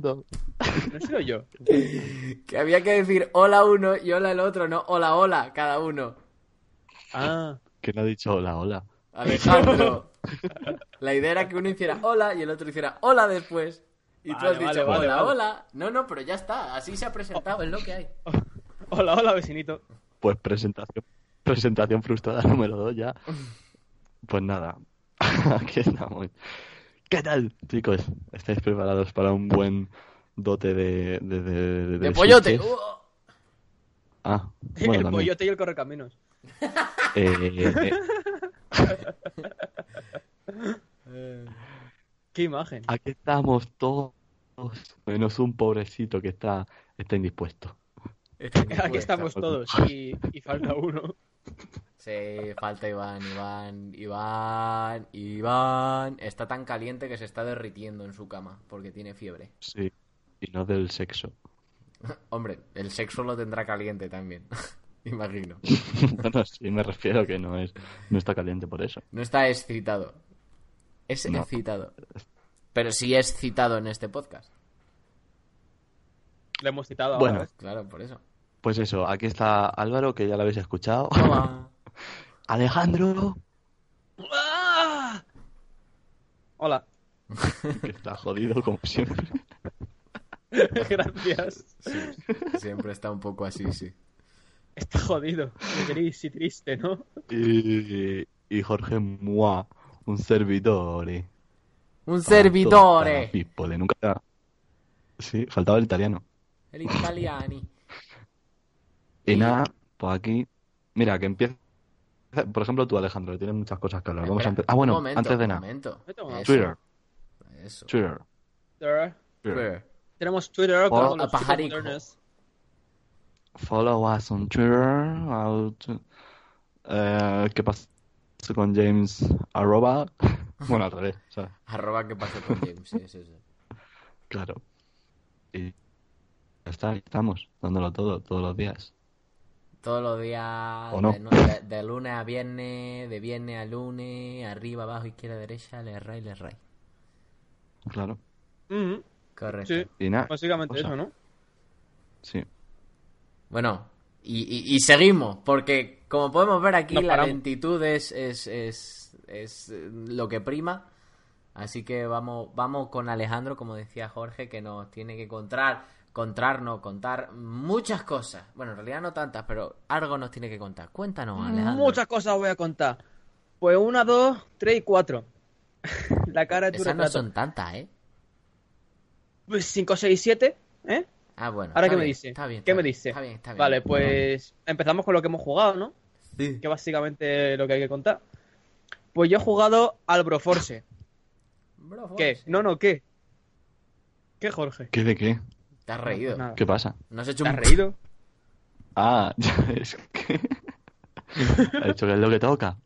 Mundo. No he sido yo. Que había que decir hola uno y hola el otro, no hola hola cada uno. Ah, ¿Quién ha dicho hola, hola? Alejandro. La idea era que uno hiciera hola y el otro hiciera hola después. Y tú Vale, has dicho vale, hola, vale. hola. No, no, pero ya está. Así se ha presentado, es lo que hay. hola, hola, vecinito. Pues presentación. Presentación frustrada número 2 ya. Pues nada. Aquí estamos. ¿Qué tal, chicos? ¿Estáis preparados para un buen dote de... De, de, de- ¡De pollote! ¡Uh! Ah, el bueno, también. pollote y el correcaminos. Eh, Eh, Qué imagen. aquí estamos todos, menos un pobrecito que está, está indispuesto. Aquí estamos todos y, y falta uno. Sí, falta Iván, Iván, Iván, Iván. Está tan caliente que se está derritiendo en su cama porque tiene fiebre. Sí, y no del sexo. Hombre, el sexo lo tendrá caliente también. Imagino. Bueno, sí, me refiero que no es, no está caliente por eso. No está excitado. Es No. excitado. Pero sí es citado en este podcast. Le hemos citado Bueno. ahora. ¿ves? Claro, por eso. Pues eso, aquí está Álvaro, que ya lo habéis escuchado. Alejandro, ¡Ah! Hola. que está jodido como siempre. Gracias. Siempre está un poco así, sí. Está jodido. Gris y triste, ¿no? Y, y Jorge Mua, un servidore. Un servidore. people, nunca... Sí, faltaba el italiano. El italiani. Y nada, pues aquí... Mira, que empieza... Por ejemplo, tú, Alejandro, tienes muchas cosas que hablar. Vamos a Espera, empe- Ah, bueno, momento, antes de nada. Twitter, Eso. Twitter, Twitter. Twitter. Tenemos Twitter Hola, con los a. Follow us on Twitter. out- eh, ¿qué pasa con James? Arroba. Bueno, al revés, ¿sabes? Arroba que pasó con James. Sí, sí, sí. Claro. Y ya está, ahí estamos, dándolo todo, todos los días. Todos los días, ¿O no? de, de- de lunes a viernes, de viernes a lunes, arriba, abajo, izquierda, derecha, le ray, le ray. Claro. Ujú, Correcto. Sí, Y nada, básicamente eso, ¿no? sí. Bueno, y, y- y seguimos, porque como podemos ver aquí, Nos la paramos. lentitud es, es, es, es, lo que prima. Así que vamos, vamos con Alejandro, como decía Jorge, que nos tiene que contar, contarnos, contar muchas cosas. Bueno, en realidad no tantas, pero algo nos tiene que contar. Cuéntanos, Alejandro. Muchas cosas voy a contar. Pues una, dos, tres y cuatro. La cara de tu Esas no son tantas, ¿eh? Pues cinco, seis, siete, ¿eh? Ah, bueno. Ahora, ¿qué me dice? Está bien. ¿Qué está me bien, dice? Está bien, está bien. Vale, pues empezamos con lo que hemos jugado, ¿no? Sí. Que básicamente es lo que hay que contar. Pues yo he jugado al Broforce. Bro, ¿Qué? No, no, ¿qué? ¿Qué, Jorge? ¿Qué de qué? Te has reído. Pues nada. ¿Qué pasa? No has hecho ¿Te un has reído? Ah, es que... Ha dicho que es lo que toca.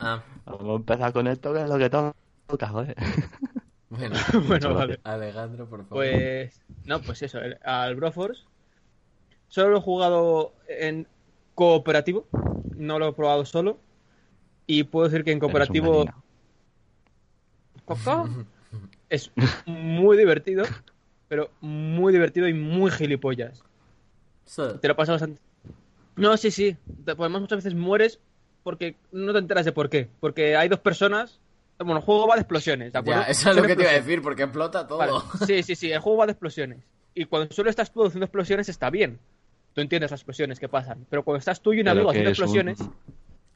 Ah, Vamos a empezar con esto, que es lo que toca, joder. bueno. bueno, vale. Alejandro, por favor. Pues. No, pues eso, el- al Broforce. Solo lo he jugado en cooperativo. No lo he probado solo. Y puedo decir que en cooperativo. Es muy divertido. Pero muy divertido y muy gilipollas. Sí. Te lo pasas bastante. No, sí, sí. Te- Además, muchas veces mueres porque no te enteras de por qué. Porque hay dos personas. Bueno, el juego va de explosiones, ¿de acuerdo? Ya, eso es lo que te iba a decir, porque explota todo. Vale. Sí, sí, sí. El juego va de explosiones. Y cuando solo estás tú haciendo explosiones está bien. Tú entiendes las explosiones que pasan. Pero cuando estás tú y un amigo haciendo un- explosiones,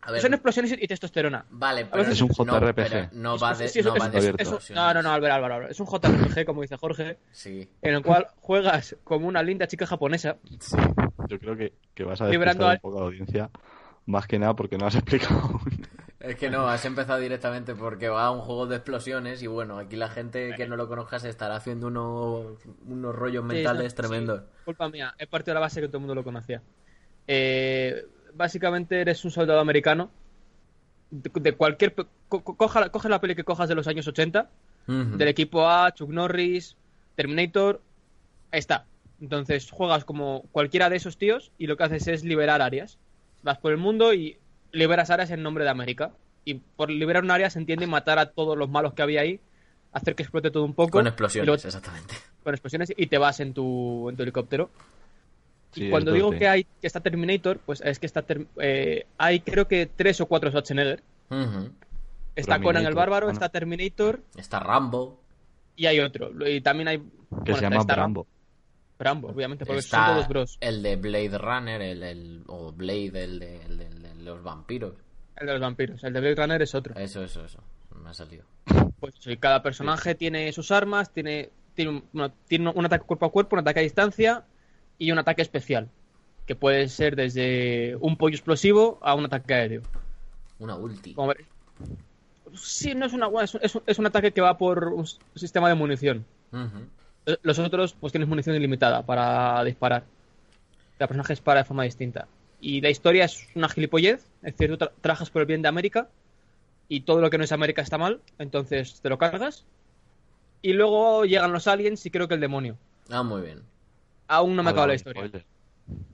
A ver, son explosiones y testosterona. vale, pero es un no, JRPG. no va de, Sí, no es- va es- de es- abierto. es un- explosiones. no, no, no, Álvaro, Álvaro. Es un JRPG, como dice Jorge, Sí, en el cual juegas como una linda chica japonesa. sí. Yo creo que, que vas a despistar al- un poco a la audiencia. Más que nada porque no has explicado aún. Es que no, has empezado directamente porque va a un juego de explosiones y bueno, aquí la gente que no lo conozca se estará haciendo unos, unos rollos mentales Sí, tremendos. sí, culpa mía, he partido de la base que todo el mundo lo conocía. Eh, básicamente eres un soldado americano de, de cualquier... co- co- coja, coge la peli que cojas de los años 80, Ujú. del equipo A, Chuck Norris, Terminator, ahí está. Entonces juegas como cualquiera de esos tíos y lo que haces es liberar áreas. Vas por el mundo y liberas áreas en nombre de América. Y por liberar un área se entiende matar a todos los malos que había ahí, hacer que explote todo un poco. Con explosiones, luego- exactamente. con explosiones y te vas en tu, en tu helicóptero. Sí, y cuando digo 2D. que hay que está Terminator, pues es que está ter- eh, hay creo que tres o cuatro Schwarzenegger. Ujú. Está Conan el Terminator, Bárbaro, está Terminator Está Rambo. y hay otro. Y también hay Que bueno, se llama está Brambo. Rambo, obviamente, porque Está son todos bros. el de Blade Runner, el, el- o Blade, el de, el de- el de los vampiros. El de los vampiros. El de Blade Runner es otro. Eso, eso, eso. Me ha salido. Pues sí, cada personaje tiene sus armas, tiene tiene un, bueno, tiene un ataque cuerpo a cuerpo, un ataque a distancia y un ataque especial. Que puede ser desde un pollo explosivo a un ataque aéreo. Una ulti. Como Sí, no es una es, un- es un- es un ataque que va por un sistema de munición. Eh, Los otros, pues tienes munición ilimitada para disparar. Cada personaje dispara de forma distinta. Y la historia es una gilipollez. Es decir, tú tra- trabajas por el bien de América y todo lo que no es América está mal. Entonces te lo cargas. Y luego llegan los aliens y creo que el demonio. Ah, muy bien. Aún no me acaba la historia. spoiler.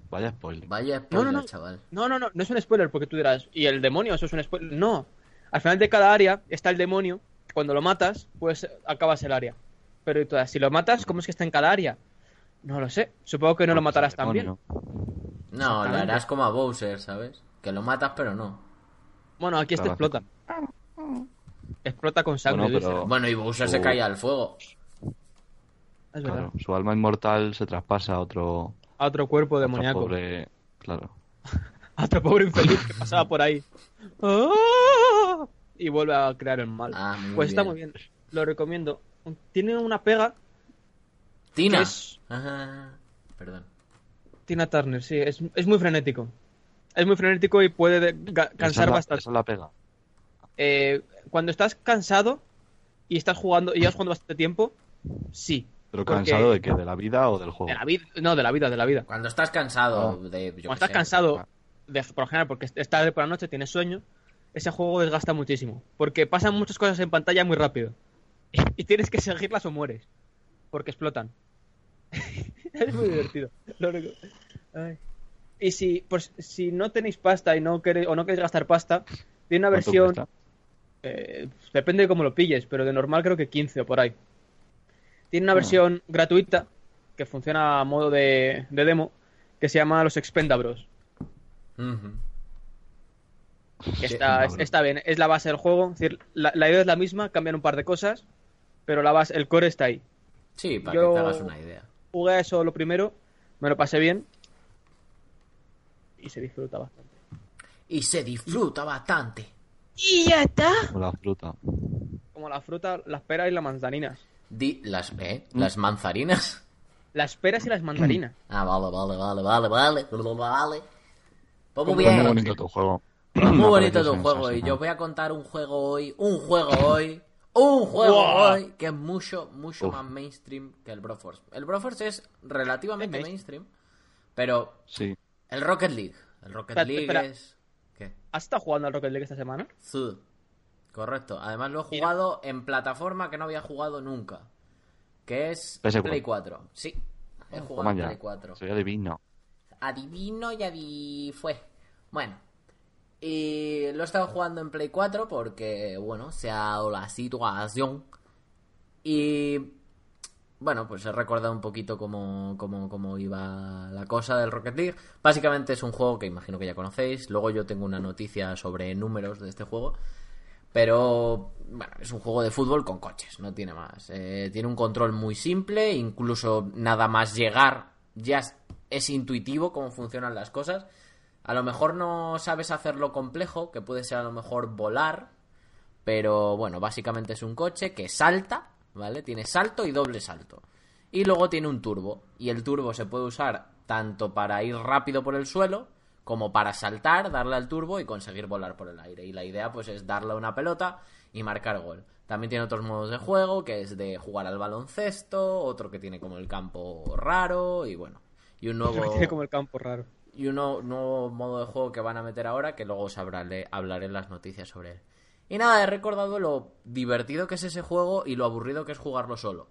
Vaya spoiler. Vaya No, spoiler, no, no. chaval. No, no, no, no es un spoiler porque tú dirás, ¿y el demonio? Eso es un spoiler. No. Al final de cada área está el demonio. Cuando lo matas, pues acabas el área. Pero y todas, si lo matas, ¿cómo es que está en cada área? No lo sé. Supongo que no lo Porque matarás también. No, lo harás como a Bowser, ¿sabes? Que lo matas, pero no. Bueno, aquí este explota. Explota con sangre. Bueno, pero- Bueno, y Bowser se cae al fuego. Es verdad. Claro, su alma inmortal se traspasa a otro, A otro cuerpo demoníaco. pobre... Claro. A otro pobre infeliz que pasaba por ahí. ¡Ah! Y vuelve a crear el mal. Ah, pues está bien. muy bien. Lo recomiendo. Tiene una pega. Tina. que es- Ajá. Perdón. Tina Turner, sí. Es, es muy frenético. Es muy frenético y puede cansar es la- bastante. Esa es la pega. Eh, cuando estás cansado y estás jugando y llevas jugando bastante tiempo, sí. ¿Pero cansado de qué? ¿De la vida o del juego? De la vida, no, de la vida, de la vida. Cuando estás cansado Ah. de. yo Cuando estás sé, cansado, de, por lo general, porque es tarde por la noche, tienes sueño, ese juego desgasta muchísimo. Porque pasan muchas cosas en pantalla muy rápido. Y, tienes que seguirlas o mueres. Porque explotan. es muy divertido. Lo único- Ay. Y si, pues, si no tenéis pasta y no queréis, o no queréis gastar pasta, tiene una ¿Cuánto versión. eh, depende de cómo lo pilles, pero de normal creo que 15 o por ahí. Tiene una Ah. versión gratuita que funciona a modo de, de demo que se llama los Expendabros. Está, está bien, es la base del juego. Es decir, la, la idea es la misma, cambian un par de cosas, pero la base, el core está ahí. Sí, para Yo- que te hagas una idea. Jugué a eso lo primero, me lo pasé bien y se disfruta bastante. Y se disfruta bastante. Y ya está. Como la fruta. Como la fruta, las peras y las manzaninas. Di las, ¿eh? Las manzarinas. Las peras y las mandarinas. Ah, vale, vale, vale, vale, vale. Vale. Pues muy Muy Muy bien. bonito tu juego. Muy bonito tu juego. Y yo os voy a contar un juego hoy. Un juego hoy. Un juego hoy. Que es mucho, mucho Uf. más mainstream que el Broforce. El Broforce es relativamente Es mainstream. Pero Sí. el Rocket League. El Rocket Espera, League espera. es. ¿Qué? ¿Has estado jugando al Rocket League esta semana? Sí. Correcto. Además lo he Mira. jugado en plataforma que no había jugado nunca. Que es PS4. Play 4. Sí. He jugado en. Play 4. Soy adivino. Adivino y adi... fue. Bueno. Y lo he estado jugando en Play 4 porque, bueno, se ha dado la situación. Y bueno, pues he recordado un poquito cómo, cómo, cómo iba la cosa del Rocket League. Básicamente es un juego que imagino que ya conocéis. Luego yo tengo una noticia sobre números de este juego. Pero bueno, es un juego de fútbol con coches, no tiene más. Eh, tiene un control muy simple, incluso nada más llegar ya es, es intuitivo cómo funcionan las cosas. A lo mejor no sabes hacerlo complejo, que puede ser a lo mejor volar, pero bueno, básicamente es un coche que salta, ¿vale? Tiene salto y doble salto. Y luego tiene un turbo, y el turbo se puede usar tanto para ir rápido por el suelo, como para saltar, darle al turbo y conseguir volar por el aire. Y la idea pues es darle una pelota y marcar gol. También tiene otros modos de juego, que es de jugar al baloncesto, otro que tiene como el campo raro y bueno. Y un nuevo Tiene como el campo raro. y un nuevo, nuevo modo de juego que van a meter ahora que luego os hablaré, hablaré en las noticias sobre él. Y nada, he recordado lo divertido que es ese juego y lo aburrido que es jugarlo solo.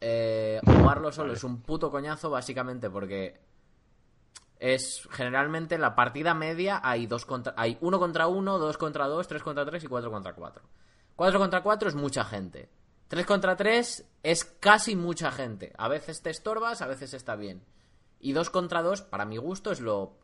Eh, jugarlo solo es un puto coñazo básicamente porque es generalmente la partida media hay dos contra hay uno contra uno, dos contra dos, tres contra tres y cuatro contra cuatro. Cuatro contra cuatro es mucha gente. Tres contra tres es casi mucha gente. A veces te estorbas, a veces está bien. Y dos contra dos, para mi gusto, es lo,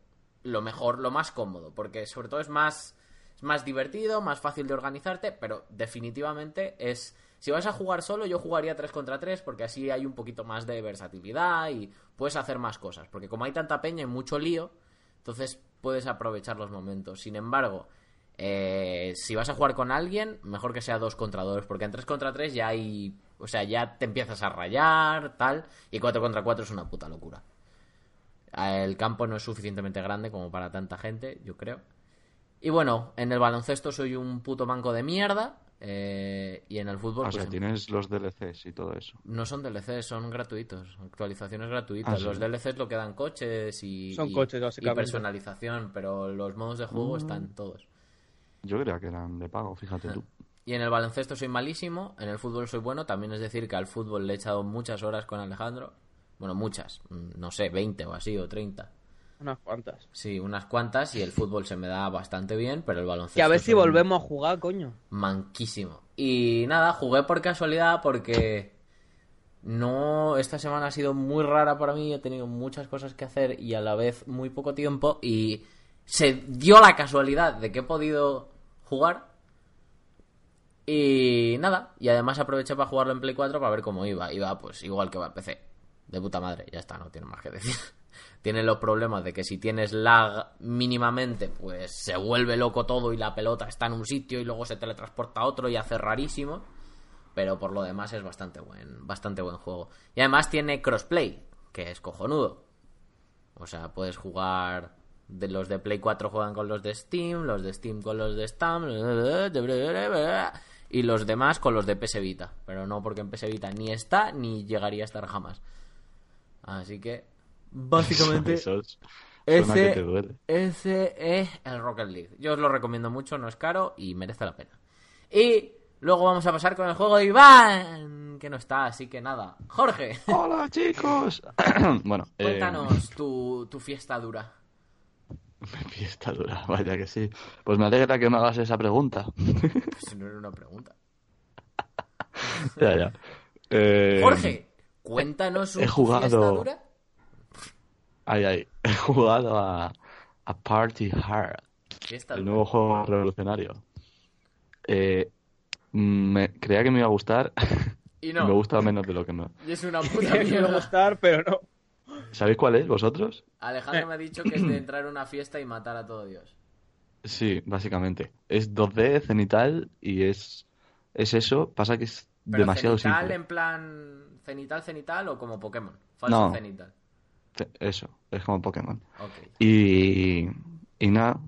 lo mejor, lo más cómodo. Porque sobre todo es más, es más divertido, más fácil de organizarte, pero definitivamente es... Si vas a jugar solo, yo jugaría 3 contra 3 porque así hay un poquito más de versatilidad y puedes hacer más cosas. Porque como hay tanta peña y mucho lío, entonces puedes aprovechar los momentos. Sin embargo, eh, si vas a jugar con alguien, mejor que sea 2 contra 2 porque en 3 contra 3 ya hay... O sea, ya te empiezas a rayar, tal, y 4 contra 4 es una puta locura. El campo no es suficientemente grande como para tanta gente, yo creo. Y bueno, en el baloncesto soy un puto manco de mierda. Eh, y en el fútbol, O sea, pues, tienes los DLCs y todo eso. no son DLCs, son gratuitos. Actualizaciones gratuitas. Ah, sí. Los DLCs lo que dan coches y, Son y- coches, y básicamente. personalización, pero los modos de juego Mm. están todos. Yo creía que eran de pago, fíjate tú. Y en el baloncesto soy malísimo, en el fútbol soy bueno. También es decir que al fútbol le he echado muchas horas con Alejandro. Bueno, muchas, mm, no sé, 20 o así, o 30. Unas cuantas. Sí, unas cuantas y el fútbol se me da bastante bien, pero el baloncesto... Y a ver si volvemos a jugar, coño. Manquísimo. Y nada, jugué por casualidad porque no... Esta semana ha sido muy rara para mí, he tenido muchas cosas que hacer y a la vez muy poco tiempo y se dio la casualidad de que he podido jugar y nada, y además aproveché para jugarlo en Play 4 para ver cómo iba. Iba pues igual que va en PC. De puta madre, ya está, no tiene más que decir. Tiene los problemas de que si tienes lag mínimamente, pues se vuelve loco todo y la pelota está en un sitio y luego se teletransporta a otro y hace rarísimo. Pero por lo demás es bastante buen, bastante buen juego. Y además tiene crossplay, que es cojonudo. O sea, puedes jugar. De los de Play 4 juegan con los de Steam, los de Steam con los de Steam, y los demás con los de PS Vita. Pero no porque en PS Vita ni está ni llegaría a estar jamás. Así que, básicamente, que ese, duele. ese es el Rocket League. Yo os lo recomiendo mucho, no es caro y merece la pena. Y luego vamos a pasar con el juego de Iván, que no está, así que nada. Jorge, ¡Hola, chicos! bueno, eh, cuéntanos tu, tu fiesta dura. fiesta dura, vaya que sí. Pues me alegra que me hagas esa pregunta. Pues no era una pregunta. ya, ya. Eh, Jorge, cuéntanos un he jugado- fiesta dura. Ay, ay. He jugado a, a Party Hard, el nuevo juego revolucionario. Eh, me creía que me iba a gustar. Y y no, Me gusta menos de lo que no. y es una puta que me mierda. gustar, pero no. ¿Sabéis cuál es, vosotros? Alejandro me ha dicho que es de entrar a una fiesta y matar a todo Dios. Sí, básicamente. Es 2D, cenital, y es, es eso. Pasa que es Pero demasiado cenital simple. en plan cenital, cenital o como Pokémon. Falso No. cenital. Eso, es como Pokémon. Ok. Y, y nada,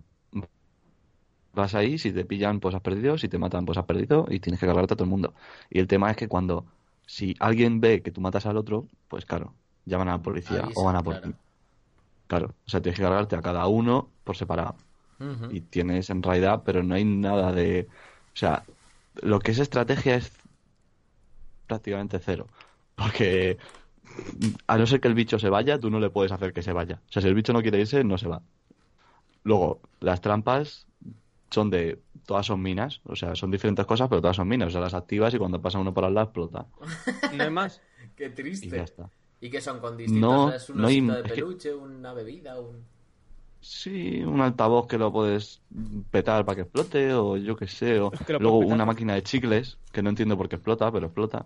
vas ahí, si te pillan, pues has perdido, si te matan, pues has perdido, y tienes que cargarte a todo el mundo. Y el tema es que cuando, si alguien ve que tú matas al otro, pues claro, llaman a la policía Avisa, o van a por claro. ti. Claro, o sea, tienes que cargarte a cada uno por separado. Y tienes en realidad, pero no hay nada de... O sea, lo que es estrategia es prácticamente cero. Porque a no ser que el bicho se vaya, tú no le puedes hacer que se vaya. O sea, si el bicho no quiere irse, no se va. Luego, las trampas son de... Todas son minas. O sea, son diferentes cosas, pero todas son minas. O sea, las activas y cuando pasa uno por al lado explota. No hay más. Qué y triste. ya está. ¿Y qué son con distintos? No, ¿Es un no hay- osito de es que- peluche, una bebida? Un... Sí, un altavoz que lo puedes petar para que explote, o yo qué sé, o luego una máquina de chicles, que no entiendo por qué explota, pero explota.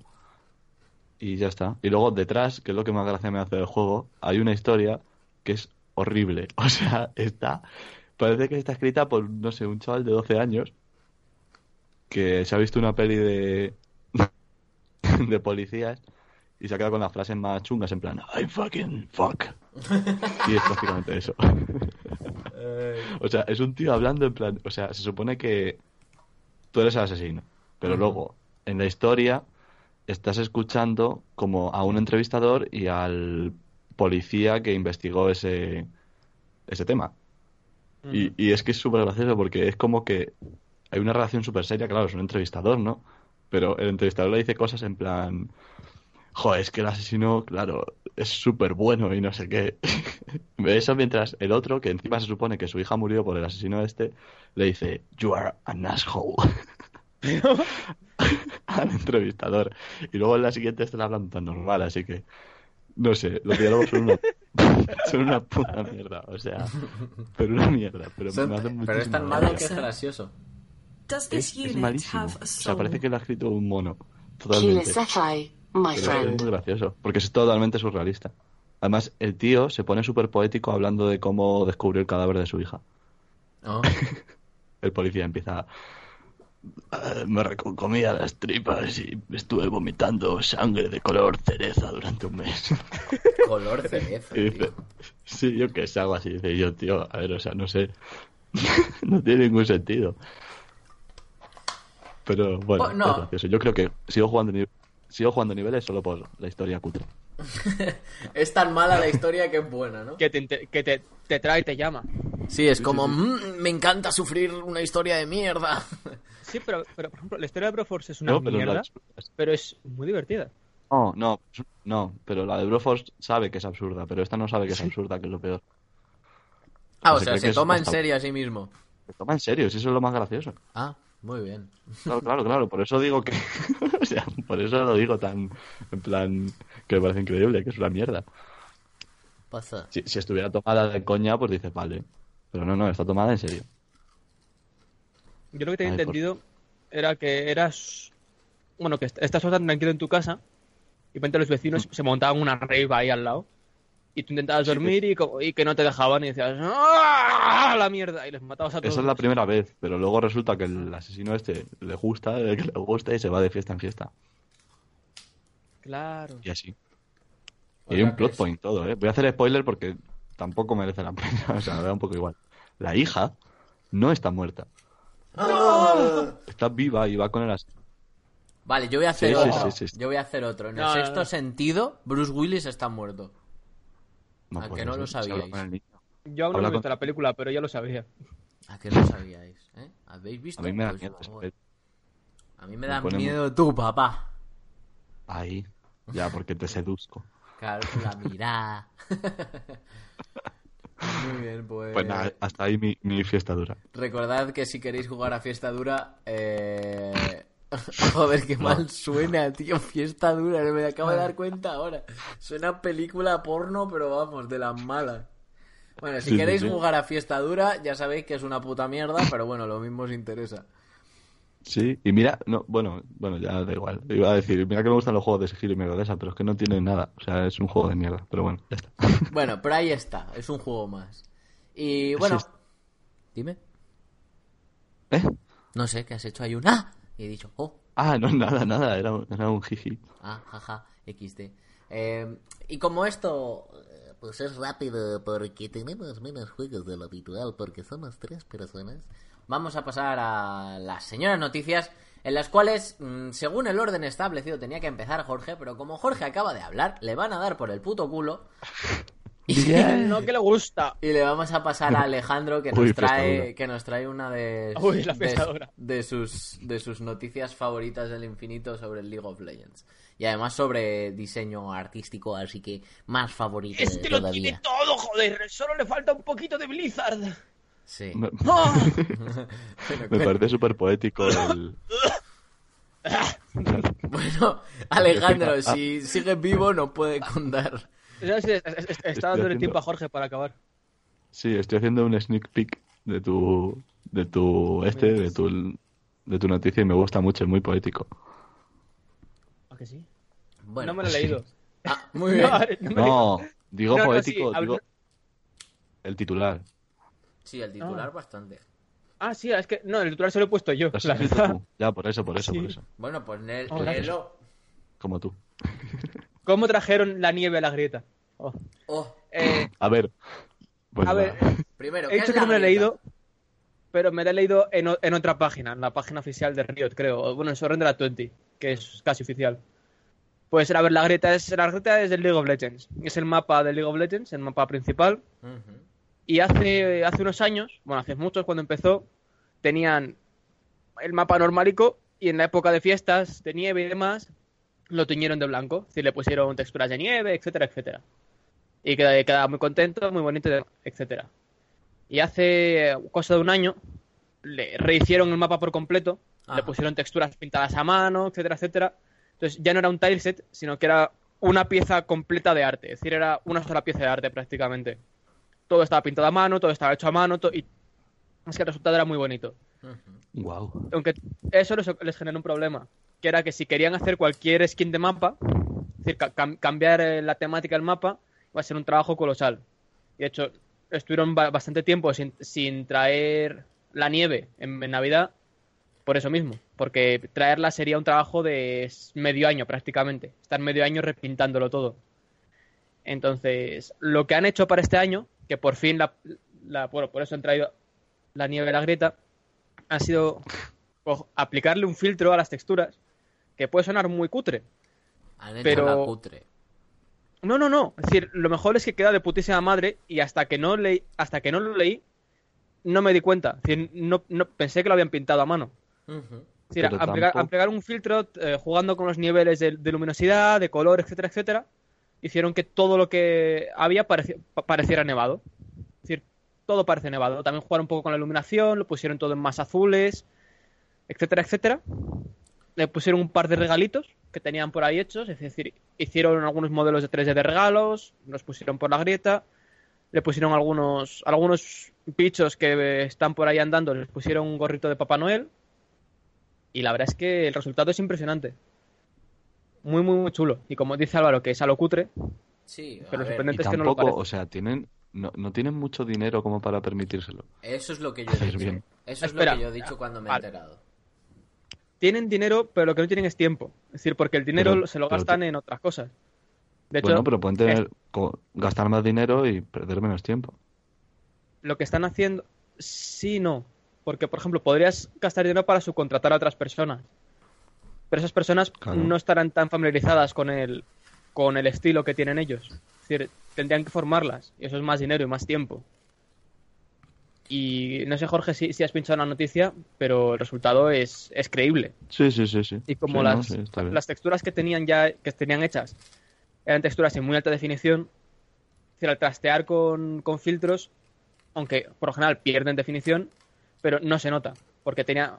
Y ya está. Y luego detrás, que es lo que más gracia me hace del juego, hay una historia que es horrible. O sea, está. Parece que está escrita por, no sé, un chaval de 12 años que se ha visto una peli de. de policías y se ha quedado con las frases más chungas en plan, I fucking fuck. Y es prácticamente eso. O sea, es un tío hablando en plan, o sea, se supone que tú eres el asesino, pero luego en la historia estás escuchando como a un entrevistador y al policía que investigó ese ese tema. Y, y es que es súper gracioso porque es como que hay una relación súper seria, claro, es un entrevistador, ¿no? Pero el entrevistador le dice cosas en plan, joder, es que el asesino, claro, es súper bueno y no sé qué. Eso mientras el otro, que encima se supone que su hija murió por el asesino este, le dice, you are an asshole. Al entrevistador. Y luego en la siguiente están hablando tan normal, así que, no sé, los diálogos son una, son una puta mierda, o sea, pero una mierda. Pero, Son- me hacen pero es tan malo que es gracioso. Does Es, this es unit malísimo. have O a sea, parece que lo ha escrito un mono. Totalmente. My es muy gracioso, porque es totalmente surrealista. Además, el tío se pone súper poético hablando de cómo descubrió el cadáver de su hija. ¿no? El policía empieza... "Ah, Me recomía las tripas y estuve vomitando sangre de color cereza durante un mes. Color cereza. Tío. sí, yo que sé, algo así. Dice yo, tío, a ver, o sea, no sé. no tiene ningún sentido. Pero bueno, Oh, no. es gracioso. Yo creo que sigo jugando, sigo jugando niveles solo por la historia cutre. Es tan mala la historia que es buena, ¿no? Que, te, que te, te trae y te llama. Sí, es como, "Mm, me encanta sufrir una historia de mierda. Sí, pero, pero por ejemplo, la historia de Broforce es una No, pero mierda, disfrutas. pero es muy divertida. No, no, no, pero la de Broforce sabe que es absurda, pero esta no sabe que es absurda, que es lo peor. Ah, o Se sea, se es toma en hasta- serio a sí mismo. Se toma en serio, si eso es lo más gracioso. Ah, muy bien. Claro, claro, claro, por eso digo que. o sea, por eso lo digo tan. En plan, que me parece increíble, que es una mierda. Pasa. Si, si estuviera tomada de coña, pues dices, vale. Pero no, no, está tomada en serio. Yo lo que tenía Ay, por- entendido era que eras. Bueno, que est- estás tan tranquilo en tu casa y de repente los vecinos se montaban una rave ahí al lado. Y tú intentabas dormir y, que no te dejaban y decías ¡Ah! la mierda! Y les matabas a todos. Esa es la primera vez, pero luego resulta que el asesino este le gusta, que le gusta y se va de fiesta en fiesta. Claro. Y así. Y hay un plot point todo, ¿eh? Voy a hacer spoiler porque tampoco merece la pena. O sea, me da un poco igual. La hija no está muerta. Está viva y va con el asesino. Vale, yo voy a hacer Sí, sí, otro. sí, sí. Yo voy a hacer otro. En el No, sexto no. sentido, Bruce Willis está muerto. No ¿A puede que no lo sabíais? Yo aún no he visto con- la película, pero ya lo sabía. ¿A que no sabíais? ¿Eh? ¿Habéis visto? A mí me da Pues, miedo. peli. A mí me Me da miedo tú, papá. Ahí. Ya, porque te seduzco. Claro, la mirada. Muy bien, pues. Pues nada, hasta ahí mi, mi fiesta dura. Recordad que si queréis jugar a fiesta dura, eh... joder, qué mal suena, tío, fiesta dura, me acabo de dar cuenta ahora. Suena película porno, pero vamos, de las malas. Bueno, si sí, queréis sí. jugar a fiesta dura, ya sabéis que es una puta mierda, pero bueno, lo mismo os interesa. Sí, y mira, no, bueno, bueno, ya da igual. Iba a decir, mira que me gustan los juegos de sigilo y mierda de esa, pero es que no tienen nada. O sea, es un juego de mierda. Pero bueno, ya está. Bueno, pero ahí está, es un juego más. Y bueno, Sí. dime, ¿Eh? no sé, ¿qué has hecho? Hay un ¡ah! Y he dicho, oh, Ah, no, nada, nada, era, un- era un jiji. Ah, jaja, XD. Eh, y como esto, eh, pues es rápido porque tenemos menos juegos de lo habitual, porque somos tres personas, vamos a pasar a las señoras noticias, en las cuales, mm, según el orden establecido, tenía que empezar Jorge, pero como Jorge acaba de hablar, le van a dar por el puto culo. Y, No que le gusta. y le vamos a pasar a Alejandro que nos trae que nos trae una de, Uy, la de- fiesta dura. de sus de sus noticias favoritas del infinito sobre el League of Legends y además sobre diseño artístico así que más favorito Es que lo todavía tiene todo, joder. Solo le falta un poquito de Blizzard. Sí Me, parece súper poético el... Bueno, Alejandro, si sigues vivo nos puede contar. No, sí, está dándole haciendo- tiempo a Jorge para acabar. Sí, estoy haciendo un sneak peek de tu, de tu, este, de tu, de tu noticia y me gusta mucho, es muy poético. ¿A que sí? Bueno, no me lo he leído. ah, muy bien. No, no. No, digo No, no, poético, sí, digo el titular. Sí, el titular Ah. bastante. Ah, sí, es que no, el titular se lo he puesto yo. La verdad. Ya, por eso, por eso, Sí. por eso. Bueno, pues ne- Oh, léelo. Como tú. ¿Cómo trajeron la nieve a la grieta? Oh. Oh, Eh, A ver. Pues a ver, primero, he ¿qué dicho es que no la me lo he leído, pero me lo he leído en, en otra página, en la página oficial de Riot, creo. Bueno, en Surrender 20, que es casi oficial. Pues a ver, la grieta es la grieta es del League of Legends. Es el mapa del League of Legends, el mapa principal. Ujú. Y hace, hace unos años, bueno, hace muchos cuando empezó, tenían el mapa normalico y en la época de fiestas, de nieve y demás, lo tiñeron de blanco. Es decir, le pusieron texturas de nieve, etcétera, etcétera. Y queda- quedaba muy contento, muy bonito, etcétera. Y hace cosa de un año, le rehicieron el mapa por completo, Ajá. le pusieron texturas pintadas a mano, etcétera, etcétera. Entonces ya no era un tileset, sino que era una pieza completa de arte. Es decir, era una sola pieza de arte prácticamente todo estaba pintado a mano, todo estaba hecho a mano, y es que el resultado era muy bonito. Wow. Aunque eso les, les generó un problema, que era que si querían hacer cualquier skin de mapa, es decir, ca- cam- cambiar eh, la temática del mapa, iba a ser un trabajo colosal. Y de hecho, estuvieron ba- bastante tiempo sin, sin traer la nieve en, en Navidad, por eso mismo, porque traerla sería un trabajo de medio año prácticamente, estar medio año repintándolo todo. Entonces, lo que han hecho para este año, que por fin la, la- bueno, por eso han traído la nieve a la grieta, ha sido co- aplicarle un filtro a las texturas, que puede sonar muy cutre. Han hecho Pero- la cutre. No, no, no. Es decir, lo mejor es que queda de putísima madre y hasta que no leí, hasta que no lo leí, no me di cuenta. Es decir, no, no- pensé que lo habían pintado a mano. Ujú. Es decir, aplicar, tampoco- aplicar un filtro eh, jugando con los niveles de, de luminosidad, de color, etcétera, etcétera, hicieron que todo lo que había pareci- pa- pareciera nevado. Es decir, todo parece nevado. También jugaron un poco con la iluminación, lo pusieron todo en más azules, etcétera, etcétera. Le pusieron un par de regalitos que tenían por ahí hechos, es decir, hicieron algunos modelos de 3D de regalos, los pusieron por la grieta, le pusieron algunos, algunos bichos que eh, están por ahí andando, les pusieron un gorrito de Papá Noel, y la verdad es que el resultado es impresionante. Muy, muy, muy chulo. Y como dice Álvaro, que es a lo cutre, Sí, pero lo sorprendente es que no lo parece. o sea, tienen, no, no tienen mucho dinero como para permitírselo. eso es lo que yo he dicho. bien. Eso es Espera. lo que yo he dicho cuando me he Vale. enterado. Tienen dinero, pero lo que no tienen es tiempo. Es decir, porque el dinero Pero- se lo gastan te- en otras cosas. De hecho, bueno, pero pueden tener, gastar más dinero y perder menos tiempo. lo que están haciendo, sí, no. Porque, por ejemplo, podrías gastar dinero para subcontratar a otras personas. Pero esas personas Claro. no estarán tan familiarizadas con el, con el estilo que tienen ellos. Es decir, tendrían que formarlas. Y eso es más dinero y más tiempo. Y no sé, Jorge, si, si has pinchado la noticia, pero el resultado es, es creíble. Sí, sí, sí, sí. Y como Sí, no, las, sí, las texturas que tenían ya, que tenían hechas, eran texturas en muy alta definición, es decir, al trastear con, con filtros, aunque por lo general pierden definición, pero no se nota, porque tenía,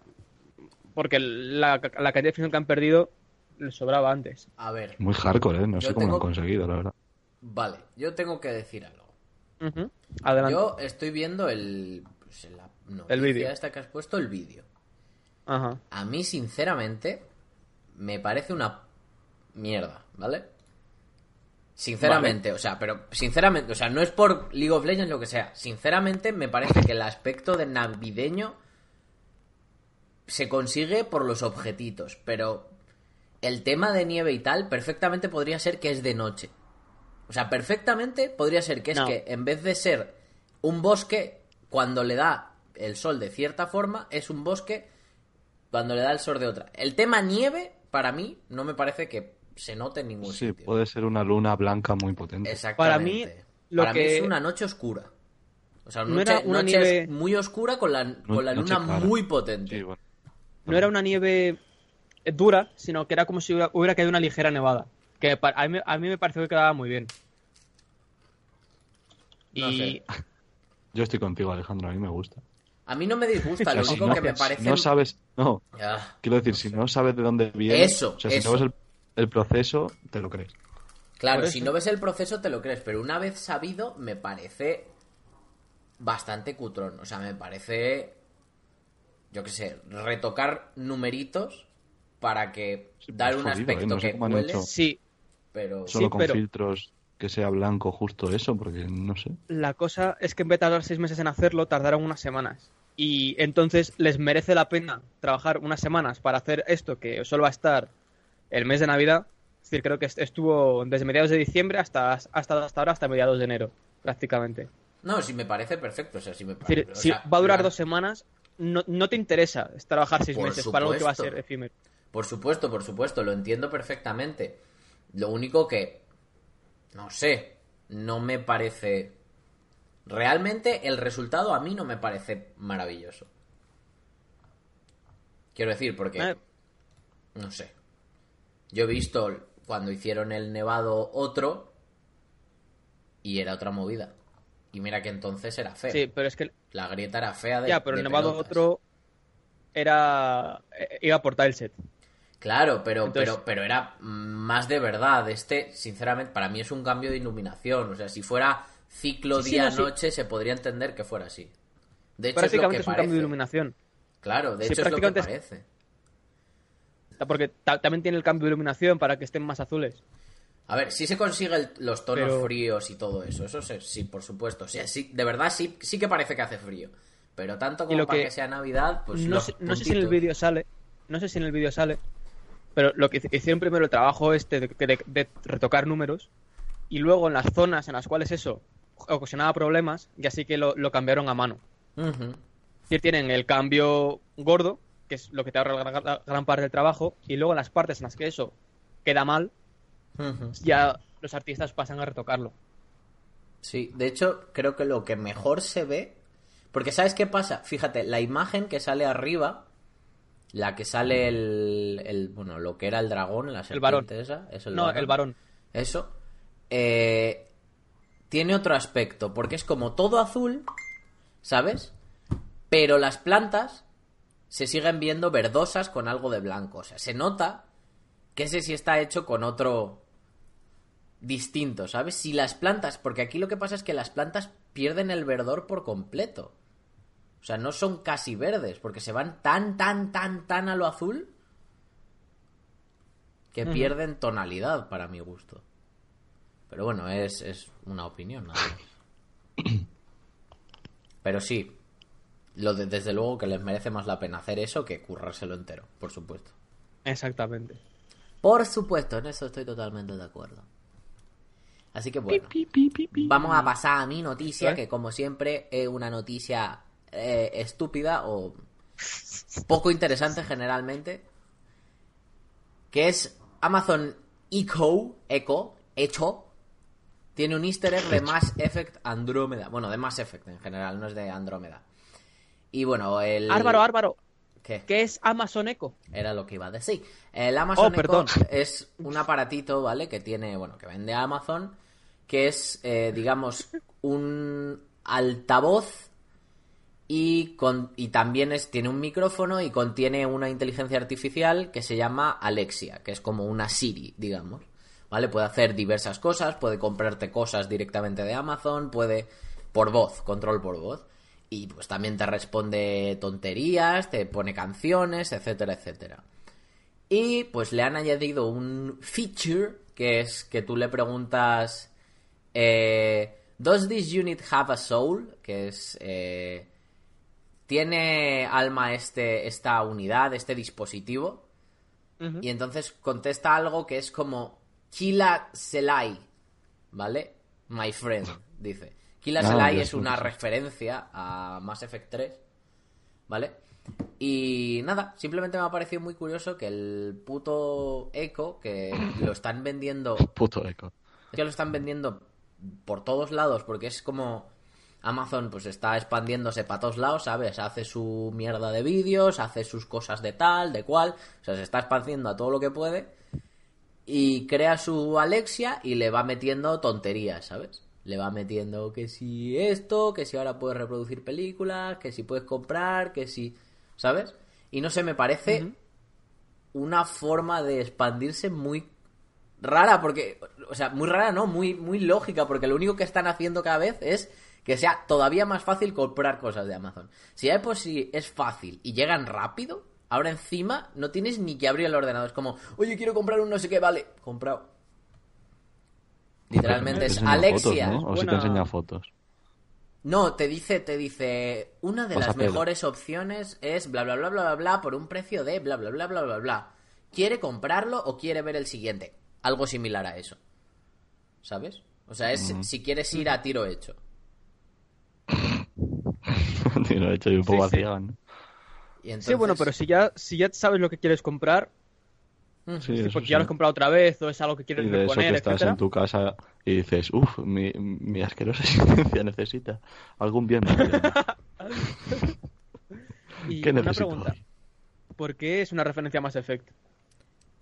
porque la, la cantidad de definición que han perdido les sobraba antes. A ver, Muy hardcore, ¿eh? No sé cómo lo han conseguido, la verdad. vale, yo tengo que decir algo. Adelante. Yo estoy viendo el, pues, la El vídeo. esta que has puesto, el vídeo. Ajá. A mí, sinceramente, me parece una mierda, ¿vale? Sinceramente, o sea, pero sinceramente, o sea, no es por League of Legends lo que sea. Sinceramente, me parece que el aspecto de navideño se consigue por los objetitos, pero el tema de nieve y tal, perfectamente podría ser que es de noche. O sea, perfectamente podría ser que es No. que en vez de ser un bosque, cuando le da el sol de cierta forma, es un bosque cuando le da el sol de otra. El tema nieve, para mí, no me parece que se note en ningún Sí, sitio. puede ser una luna blanca muy potente. Exactamente. Para mí, lo Para mí que- es una noche oscura. O sea, No noche, era una noche nieve- muy oscura con la, con la luna clara. muy potente. Sí, bueno. No era una nieve eh, dura, sino que era como si hubiera, hubiera caído una ligera nevada. Que a mí, a mí me pareció que quedaba muy bien. No y sé. Yo estoy contigo, Alejandro, a mí me gusta. A mí no me disgusta, lo si único no, que me si parece... no sabes, no, quiero decir, si no sabes de dónde viene, Eso, o sea, si eso. no ves el, el proceso, te lo crees. Claro, si no ves el proceso te lo crees, pero una vez sabido me parece bastante cutrón. O sea, me parece, yo qué sé, retocar numeritos para que Sí, dar pues un jodido, ¿eh? aspecto No sé que. Sí, pero... Solo Sí, con pero- filtros que sea blanco, justo eso, porque no sé. la cosa es que en vez de tardar seis meses en hacerlo, tardaron unas semanas. Y entonces les merece la pena trabajar unas semanas para hacer esto que solo va a estar el mes de Navidad. Es decir, creo que est- estuvo desde mediados de diciembre hasta, hasta, hasta ahora, hasta mediados de enero, prácticamente. No, sí me parece perfecto, o sea, sí me Es parece... decir, o si sea, va a durar dos semanas, no, no te interesa trabajar seis Por meses para algo que va a ser efímero. Por supuesto, por supuesto, lo entiendo perfectamente. Lo único que, no sé, no me parece... Realmente el resultado a mí no me parece maravilloso. Quiero decir, porque... Eh, No sé. Yo he visto cuando hicieron el Nevado otro y era otra movida. Y mira que entonces era feo. sí, pero es que La grieta era fea de ya, pero de el Nevado pelotas. otro era eh, iba por tileset. Claro, pero, Entonces- pero, pero era más de verdad. Este, sinceramente, para mí es un cambio de iluminación. O sea, si fuera ciclo Sí, sí, no, sí. día-noche, se podría entender que fuera así. De hecho, es lo Prácticamente que es un parece. cambio de iluminación. Claro, de hecho es lo que prácticamente es- parece. Porque ta- también tiene el cambio de iluminación para que estén más azules. A ver, si se consigue el- los tonos Pero- fríos y todo eso, eso sí, sí, por supuesto. Sí, de verdad sí, sí que parece que hace frío. Pero tanto como lo para que- que sea Navidad, pues no, sé, no sé si en el vídeo sale, no sé si en el vídeo sale, pero lo que hic- hicieron primero el trabajo este de, de- de retocar números y luego en las zonas en las cuales eso ocasionaba problemas y así que lo, lo cambiaron a mano. Decir, tienen el cambio gordo, que es lo que te ahorra la, la- gran parte del trabajo, y luego en las partes en las que eso queda mal, Ya los artistas pasan a retocarlo. Sí, de hecho, creo que lo que mejor se ve. Porque, ¿sabes qué pasa? Fíjate, la imagen que sale arriba, la que sale el. el- bueno, lo que era el dragón, la serpiente varón. esa. Es el no, varón. el varón. Eso. eh, tiene otro aspecto, porque es como todo azul, ¿sabes? Pero las plantas se siguen viendo verdosas con algo de blanco. O sea, se nota que ese sí está hecho con otro distinto, ¿sabes? Si las plantas, porque aquí lo que pasa es que las plantas pierden el verdor por completo. O sea, no son casi verdes, porque se van tan, tan, tan, tan a lo azul que pierden tonalidad para mi gusto. Pero bueno, es, es una opinión nada más. Pero sí, lo de- desde luego que les merece más la pena hacer eso que currárselo entero, por supuesto. Exactamente. Por supuesto, en eso estoy totalmente de acuerdo. Así que bueno, vamos a pasar a mi noticia, ¿Eh? que como siempre es una noticia eh, estúpida o poco interesante generalmente, que es Amazon Echo, Echo, Echo, tiene un easter egg de Mass Effect Andrómeda. Bueno, de Mass Effect en general, no es de Andrómeda. Y bueno, el... Álvaro, Álvaro, ¿Qué? ¿qué es Amazon Echo? Era lo que iba a decir. El Amazon Oh, Echo perdón. es un aparatito, ¿vale? Que tiene, bueno, que vende Amazon, que es, eh, digamos, un altavoz y, con, y también es, tiene un micrófono y contiene una inteligencia artificial que se llama Alexia, que es como una Siri, digamos. ¿Vale? Puede hacer diversas cosas, puede comprarte cosas directamente de Amazon, puede por voz, control por voz. Y pues también te responde tonterías, te pone canciones, etcétera, etcétera. Y pues le han añadido un feature que es que tú le preguntas eh, ¿Does this unit have a soul? Que es eh, ¿Tiene alma este, esta unidad, este dispositivo? Y entonces contesta algo que es como Kila Selai, ¿vale? My friend, dice. Kila Ah, Selai es una referencia a Mass Effect 3, ¿vale? Y nada, simplemente me ha parecido muy curioso que el puto Echo, que lo están vendiendo Puto eco. que lo están vendiendo por todos lados porque es como Amazon pues está expandiéndose para todos lados, ¿sabes? Hace su mierda de vídeos, hace sus cosas de tal, de cual, o sea, se está expandiendo a todo lo que puede y crea su Alexia y le va metiendo tonterías, ¿sabes? Le va metiendo que si esto, que si ahora puedes reproducir películas, que si puedes comprar, que si... ¿Sabes? Y no sé, me parece una forma de expandirse muy rara, porque... O sea, muy rara, ¿no? Muy, muy lógica, porque lo único que están haciendo cada vez es que sea todavía más fácil comprar cosas de Amazon. Si ya de por sí es fácil y llegan rápido, ahora encima no tienes ni que abrir el ordenador. Es como, oye, quiero comprar un no sé qué, vale, comprado. Literalmente Te es Alexia. Fotos, ¿no? O si te enseña fotos. No, te dice, te dice, una de las mejores opciones es bla bla bla bla bla bla por un precio de bla bla bla bla bla bla. ¿Quiere comprarlo o quiere ver el siguiente? Algo similar a eso. ¿Sabes? O sea, es si quieres ir a tiro hecho. He hecho y un poco Sí, sí. vacía, ¿no? Y entonces, Sí, bueno, pero si ya, si ya sabes lo que quieres comprar, Mm. Sí, eso porque sí. ya lo has comprado otra vez o es algo que quieres Y de eso reponer, que estás etcétera. en tu casa y dices, uff, mi, mi asquerosa existencia necesita algún bien material". Y ¿Qué una necesito pregunta. hoy? ¿Por qué es una referencia a Mass Effect?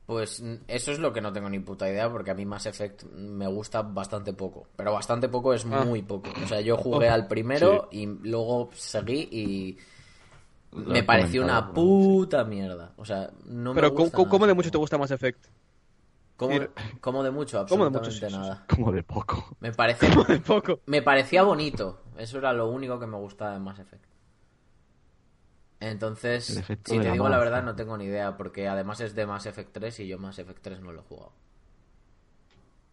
Pues eso es lo que no tengo ni puta idea, porque a mí Mass Effect me gusta bastante poco. Pero bastante poco es Ah. muy poco. O sea, yo jugué al primero y luego seguí y Lo me pareció una puta mierda. O sea, no Pero me ¿cómo, gusta cómo- cómo de mucho te gusta Mass Effect? ¿Cómo, Ir- cómo de mucho? ¿Cómo de Absolutamente mucho? Nada. Como de poco. Me parece... Un poco. me parecía bonito. Eso era lo único que me gustaba de Mass Effect. Entonces, si te la digo la verdad, no tengo ni idea, porque además es de Mass Effect 3 y yo Mass Effect 3 no lo he jugado.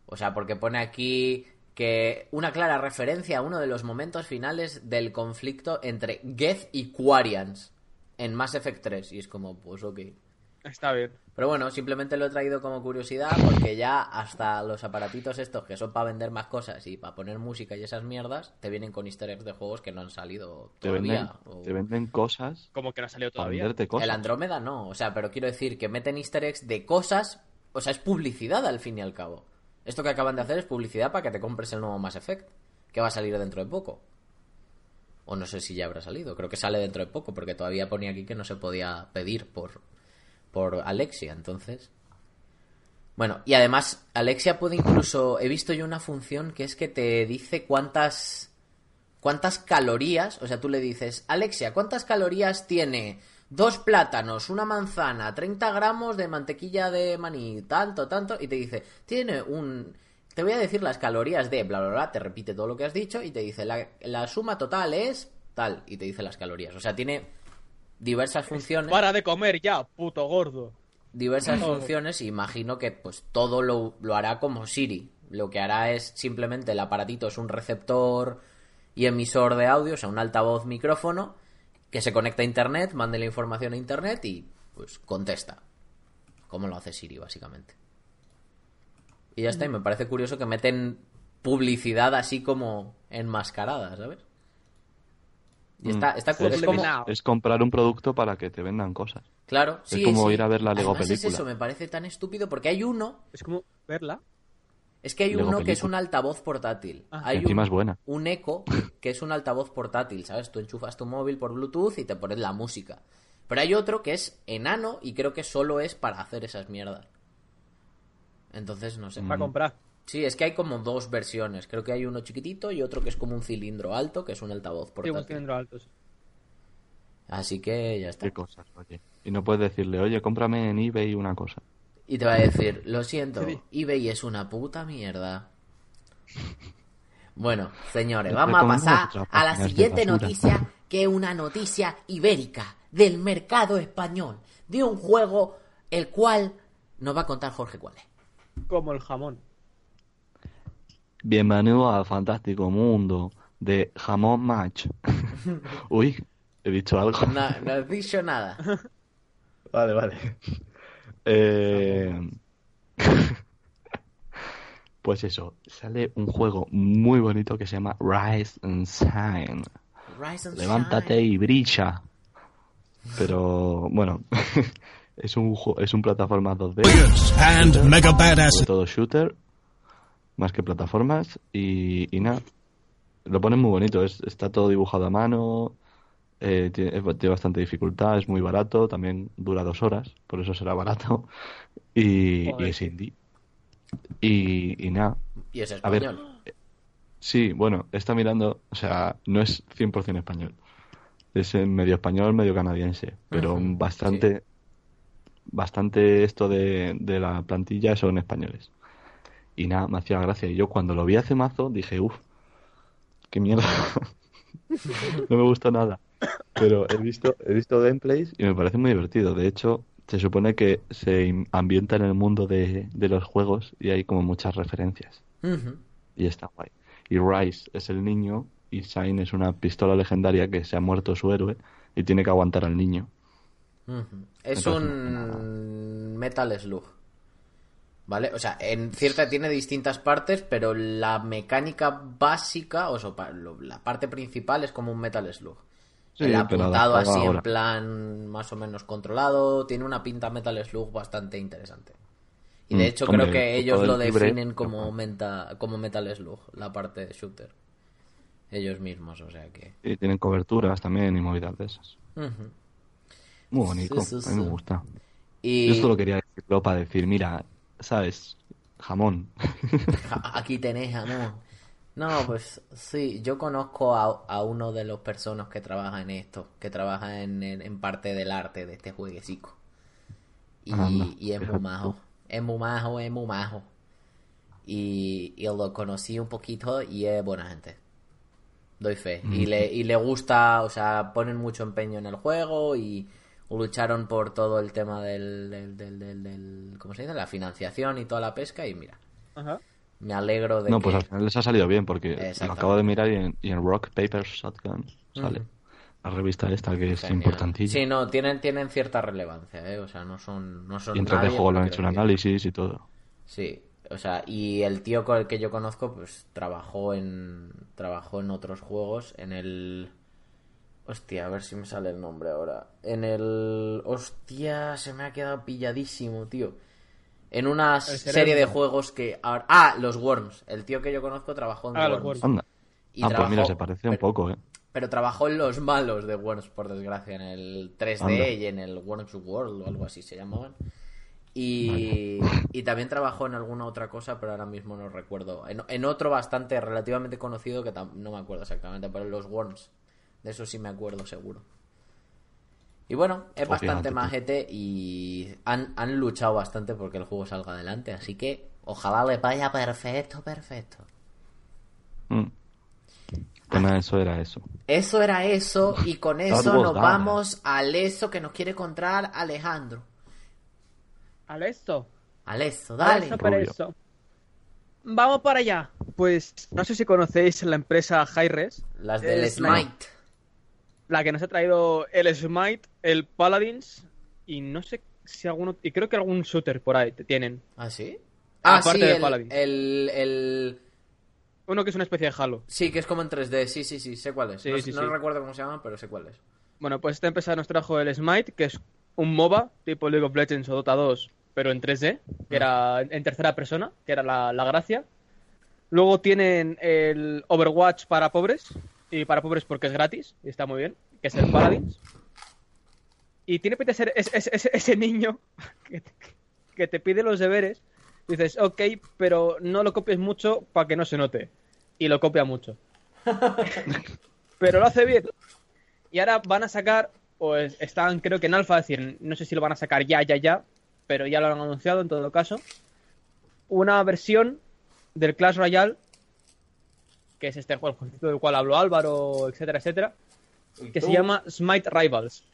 O sea, porque pone aquí que una clara referencia a uno de los momentos finales del conflicto entre Geth y Quarians en Mass Effect 3. Y es como, pues ok. Está bien. Pero bueno, simplemente lo he traído como curiosidad porque ya hasta los aparatitos estos que son para vender más cosas y para poner música y esas mierdas te vienen con easter eggs de juegos que no han salido Te venden, todavía. o- te venden cosas Como que no ha salido todavía. cosas. El Andrómeda no, o sea, pero quiero decir que meten easter eggs de cosas, o sea, es publicidad al fin y al cabo. Esto que acaban de hacer es publicidad para que te compres el nuevo Mass Effect, que va a salir dentro de poco. O no sé si ya habrá salido, creo que sale dentro de poco, porque todavía ponía aquí que no se podía pedir por, por Alexia, entonces. Bueno, y además, Alexia puede incluso. He visto yo una función que es que te dice cuántas. cuántas calorías. O sea, tú le dices, Alexia, ¿cuántas calorías tiene dos plátanos, una manzana, 30 gramos de mantequilla de maní, tanto, tanto? Y te dice, tiene un. Te voy a decir las calorías de bla, bla, bla, te repite todo lo que has dicho y te dice, la, la suma total es tal, y te dice las calorías. O sea, tiene diversas funciones Para de comer ya, puto gordo. diversas funciones y imagino que pues todo lo, lo hará como Siri. Lo que hará es simplemente el aparatito es un receptor y emisor de audio, o sea, un altavoz micrófono que se conecta a internet, mande la información a internet y pues contesta. Como lo hace Siri básicamente. Y ya está, y me parece curioso que meten publicidad así como enmascarada, ¿sabes? Y está, está cu- es, es como, es comprar un producto para que te vendan cosas. claro, sí, como sí. ir a ver la Lego Además es película. eso, me parece tan estúpido porque hay uno Es como verla. Es que hay Lego uno que es un altavoz portátil. Ah. Hay Encima un, es buena. un eco que es un altavoz portátil, ¿sabes? Tú enchufas tu móvil por Bluetooth y te pones la música. Pero hay otro que es enano y creo que solo es para hacer esas mierdas. Entonces, no sé. Para comprar. Sí, es que hay como dos versiones. Creo que hay uno chiquitito y otro que es como un cilindro alto, que es un altavoz Sí, un cilindro alto. sí. Así que ya está. ¿Qué cosas, oye? Y no puedes decirle, oye, cómprame en eBay una cosa. Y te va a decir, lo siento, Sí. eBay es una puta mierda. Bueno, señores, vamos a pasar a la siguiente noticia, que es una noticia ibérica del mercado español, de un juego el cual nos va a contar Jorge cuál es. Como el jamón. Bienvenido al fantástico mundo de Jamón Match. Uy, he dicho algo. No, no has dicho nada. Vale, vale. Eh, Pues eso, sale un juego muy bonito que se llama Rise and Shine. Rise and Levántate shine. y brilla. Pero bueno, es un es un plataforma 2D, and mega sobre badass. todo shooter, más que plataformas y, y nada. Lo ponen muy bonito, es, está todo dibujado a mano, eh, tiene, es- tiene bastante dificultad, es muy barato, también dura dos horas, por eso será barato y, es indie. Y, y nada, Y es a ver, español. Sí, bueno, está mirando, o sea, no es 100% español. Es en medio español, medio canadiense, pero bastante bastante esto de, de la plantilla son españoles. Y nada, me hacía gracia. Y yo cuando lo vi hace mazo dije, uff, qué mierda. no me gustó nada. Pero he visto, he visto gameplays y me parece muy divertido. De hecho, se supone que se ambienta en el mundo de, de los juegos y hay como muchas referencias. Y está guay. Y Rice es el niño y Shine es una pistola legendaria que se ha muerto su héroe y tiene que aguantar al niño. Es Entonces, un Metal Slug. ¿Vale? O sea, en cierta tiene distintas partes, pero la mecánica básica, o sea, la parte principal es como un Metal Slug. Sí, El apuntado así en plan más o menos controlado, tiene una pinta Metal Slug bastante interesante. Y de Mm, hecho hombre, creo que ellos lo definen como, menta- como Metal Slug, la parte de shooter. Ellos mismos, o sea que... Y tienen coberturas también y movidas de esas. Muy bonito, Sí, sí, a mí me gusta. Y Yo solo quería decirlo para decir, mira, ¿sabes? Jamón. Ja- Aquí tenéis amor. No, pues sí, yo conozco a, a uno de los personas que trabaja en esto, que trabaja en, en- en parte del arte de este jueguecico. Y, Anda, y es muy majo, es muy majo, es muy majo. Y, y lo conocí un poquito y es buena gente. Doy fe. Y le, y le gusta, o sea, ponen mucho empeño en el juego y lucharon por todo el tema del, del, del, del, del- ¿cómo se dice? La financiación y toda la pesca y mira. Ajá. Me alegro de No, que... pues al final les ha salido bien porque lo acabo de mirar y en, y en Rock Paper Shotgun sale. La revista esta que es Genial. importantilla. Sí, no, tienen, tienen cierta relevancia, ¿eh? O sea, no son, no son y en 3D nadie, juego lo han hecho un análisis y todo. Sí, o sea, y el tío con el que yo conozco, pues trabajó en, trabajó en otros juegos, en el... Hostia, a ver si me sale el nombre ahora. En el... Hostia, se me ha quedado pilladísimo, tío. En una serie de juegos que... ahora- Ah, los Worms. El tío que yo conozco trabajó en Ah, los Worms. Anda. Y ah, pues mira, se parece un pero- poco, ¿eh? Pero trabajó en los malos de Worms, por desgracia, en el 3D Anda. y en el Worms World o algo así se llamaban. Y, y también trabajó en alguna otra cosa, pero ahora mismo no recuerdo. En, en otro bastante relativamente conocido que tam- no me acuerdo exactamente, pero en los Worms. De eso sí me acuerdo seguro. Y bueno, es bastante majete y han, han luchado bastante porque el juego salga adelante. Así que ojalá le vaya perfecto, perfecto. Mm. Eso era eso. Eso era eso, y con eso nos vamos al eso que nos quiere contar Alejandro. Al esto. Al eso, Al dale. eso para eso. Vamos para allá. Pues no sé si conocéis la empresa Hi-Res, Las del Es Smite. la que nos ha traído el Smite, el Paladins y no sé si alguno y creo que algún shooter por ahí te tienen. ¿Ah, sí? Ah, Ah, aparte sí, de el, Paladins. el, el- Uno que es una especie de Halo. Sí, que es como en 3D. Sí, sí, sí, sé cuál es. Sí, no sí, no sí. recuerdo cómo se llama, pero sé cuál es. Bueno, pues esta empresa nos trajo el Smite, que es un MOBA tipo League of Legends o Dota 2, pero en 3D, que era en tercera persona, que era la, la gracia. Luego tienen el Overwatch para pobres, y para pobres porque es gratis, y está muy bien, que es el Paladins. Y tiene de ser es- es- es- ese niño que te, que te pide los deberes, y dices, ok, pero no lo copies mucho para que no se note. Y lo copia mucho. pero lo hace bien. Y ahora van a sacar, o es- están creo que en alfa, es decir, no sé si lo van a sacar ya, ya, ya, pero ya lo han anunciado en todo caso, una versión del Clash Royale, que es este juego del cual habló Álvaro, etcétera, etcétera, que se llama Smite Rivals.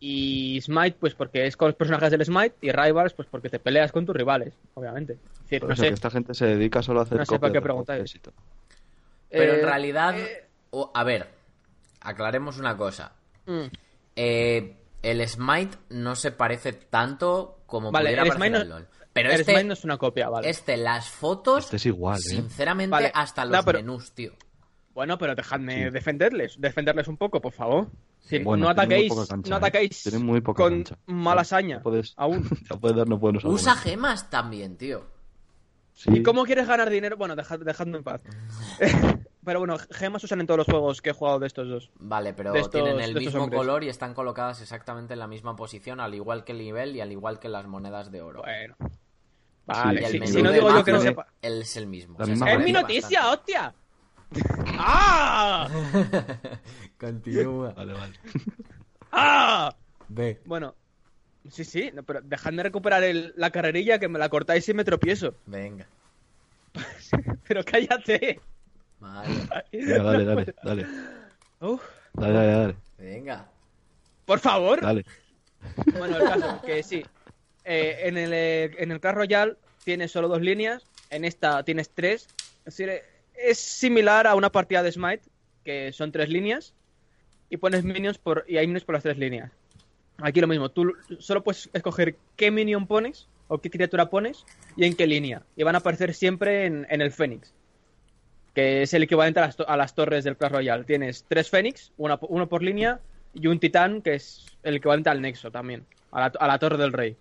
Y Smite, pues porque es con los personajes del Smite, y Rivals, pues porque te peleas con tus rivales, obviamente. Es decir, Por no eso sé. que esta gente se dedica solo a hacer No sé para qué preguntáis. Pero en Eh, realidad. eh, o- a ver, aclaremos una cosa. mm. Eh, el Smite no se parece tanto como Vale, pudiera el parecer el LOL. Pero este, no es una copia, vale. este, las fotos, Este es igual, ¿eh? sinceramente, Vale. hasta No, los pero- menús, tío. Bueno, pero dejadme Sí. defenderles, defenderles un poco, por favor. Sí, Bueno, no ataquéis, cancha, no ¿eh? ataquéis Tienen muy poca con cancha. mala saña, Ya puedes, aún. ya puedes darnos buenos Usa gemas también, tío. Sí. ¿Y cómo quieres ganar dinero? Bueno, dejad- dejadme en paz. pero bueno, gemas usan en todos los juegos que he jugado de estos dos. Vale, pero estos- tienen el mismo hombres. color y están colocadas exactamente en la misma posición, al igual que el nivel y al igual que las monedas de oro. Bueno. Vale, el si, menú si no digo yo que no sepa. Él es el mismo. O sea, ¡Es mi noticia, hostia! ¡Ah! bastante. Continúa. Vale, vale. ¡Ah! Ve. Bueno, sí, sí, no, pero dejadme recuperar el- la carrerilla que me la cortáis y me tropiezo. Venga. Pero cállate. Vale. Venga, dale, dale, dale. Uf, Dale, dale, dale. Venga. por favor. Dale. Bueno, el caso, que sí. Eh, en, el, eh, en el Clash Royale tienes solo dos líneas, en esta tienes tres. Es decir, es similar a una partida de Smite, que son tres líneas, y pones minions por, y hay minions por las tres líneas. Aquí lo mismo, tú solo puedes escoger qué minion pones, o qué criatura pones, y en qué línea. Y van a aparecer siempre en, el Fénix, que es el equivalente a las, torres del Clash Royale. Tienes tres Fénix, uno por línea, y un Titán, que es el equivalente al Nexo también, a la Torre del Rey.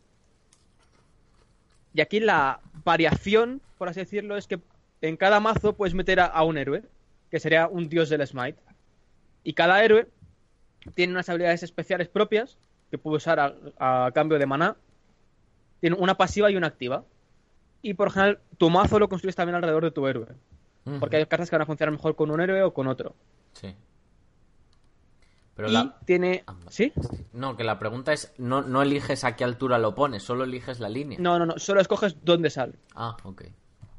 Y aquí la variación, por así decirlo, es que en cada mazo puedes meter a, a un héroe, que sería un dios del Smite. Y cada héroe tiene unas habilidades especiales propias que puede usar a, a cambio de maná. Tiene una pasiva y una activa. Y por general, tu mazo lo construyes también alrededor de tu héroe. Porque hay cartas que van a funcionar mejor con un héroe o con otro. Sí. Pero y la... tiene. Ah, ¿Sí? No, que la pregunta es, no, no eliges a qué altura lo pones, solo eliges la línea. No, no, no. Solo escoges dónde sale. Ah, ok.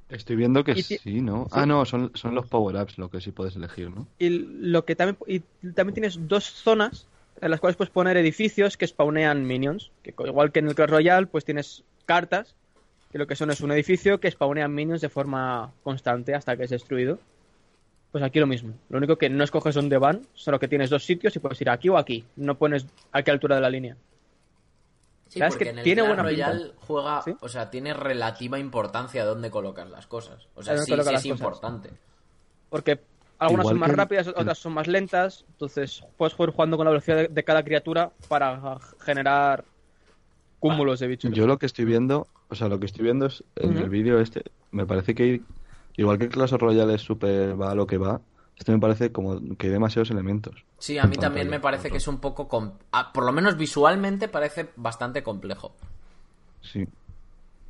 Estoy viendo que sí, ¿no? Ah, no, son, son los power-ups lo que sí puedes elegir, ¿no? Y lo que también y también tienes dos zonas en las cuales puedes poner edificios que spawnean minions, que igual que en el Clash Royale, pues tienes cartas que lo que son es un edificio que spawnean minions de forma constante hasta que es destruido. Pues aquí lo mismo. Lo único que no escoges dónde van, solo que tienes dos sitios y puedes ir aquí o aquí. No pones a qué altura de la línea. Sí, ¿Sabes porque que en el tiene Clash buena Royale pinta? juega, ¿Sí? o sea, tiene relativa importancia dónde colocas las cosas. O sea, sí, sí es cosas. importante. Porque algunas Igual son más que rápidas, otras son más lentas. Entonces puedes jugar jugando con la velocidad de, de cada criatura para generar cúmulos de bichos. Yo lo que estoy viendo, o sea, lo que estoy viendo es en el vídeo este, me parece que igual que Clash Royale es súper va a lo que va, este me parece como que hay demasiados elementos. Sí, a mí también pantalla, me parece que es un poco... com- ah, por lo menos visualmente parece bastante complejo. Sí.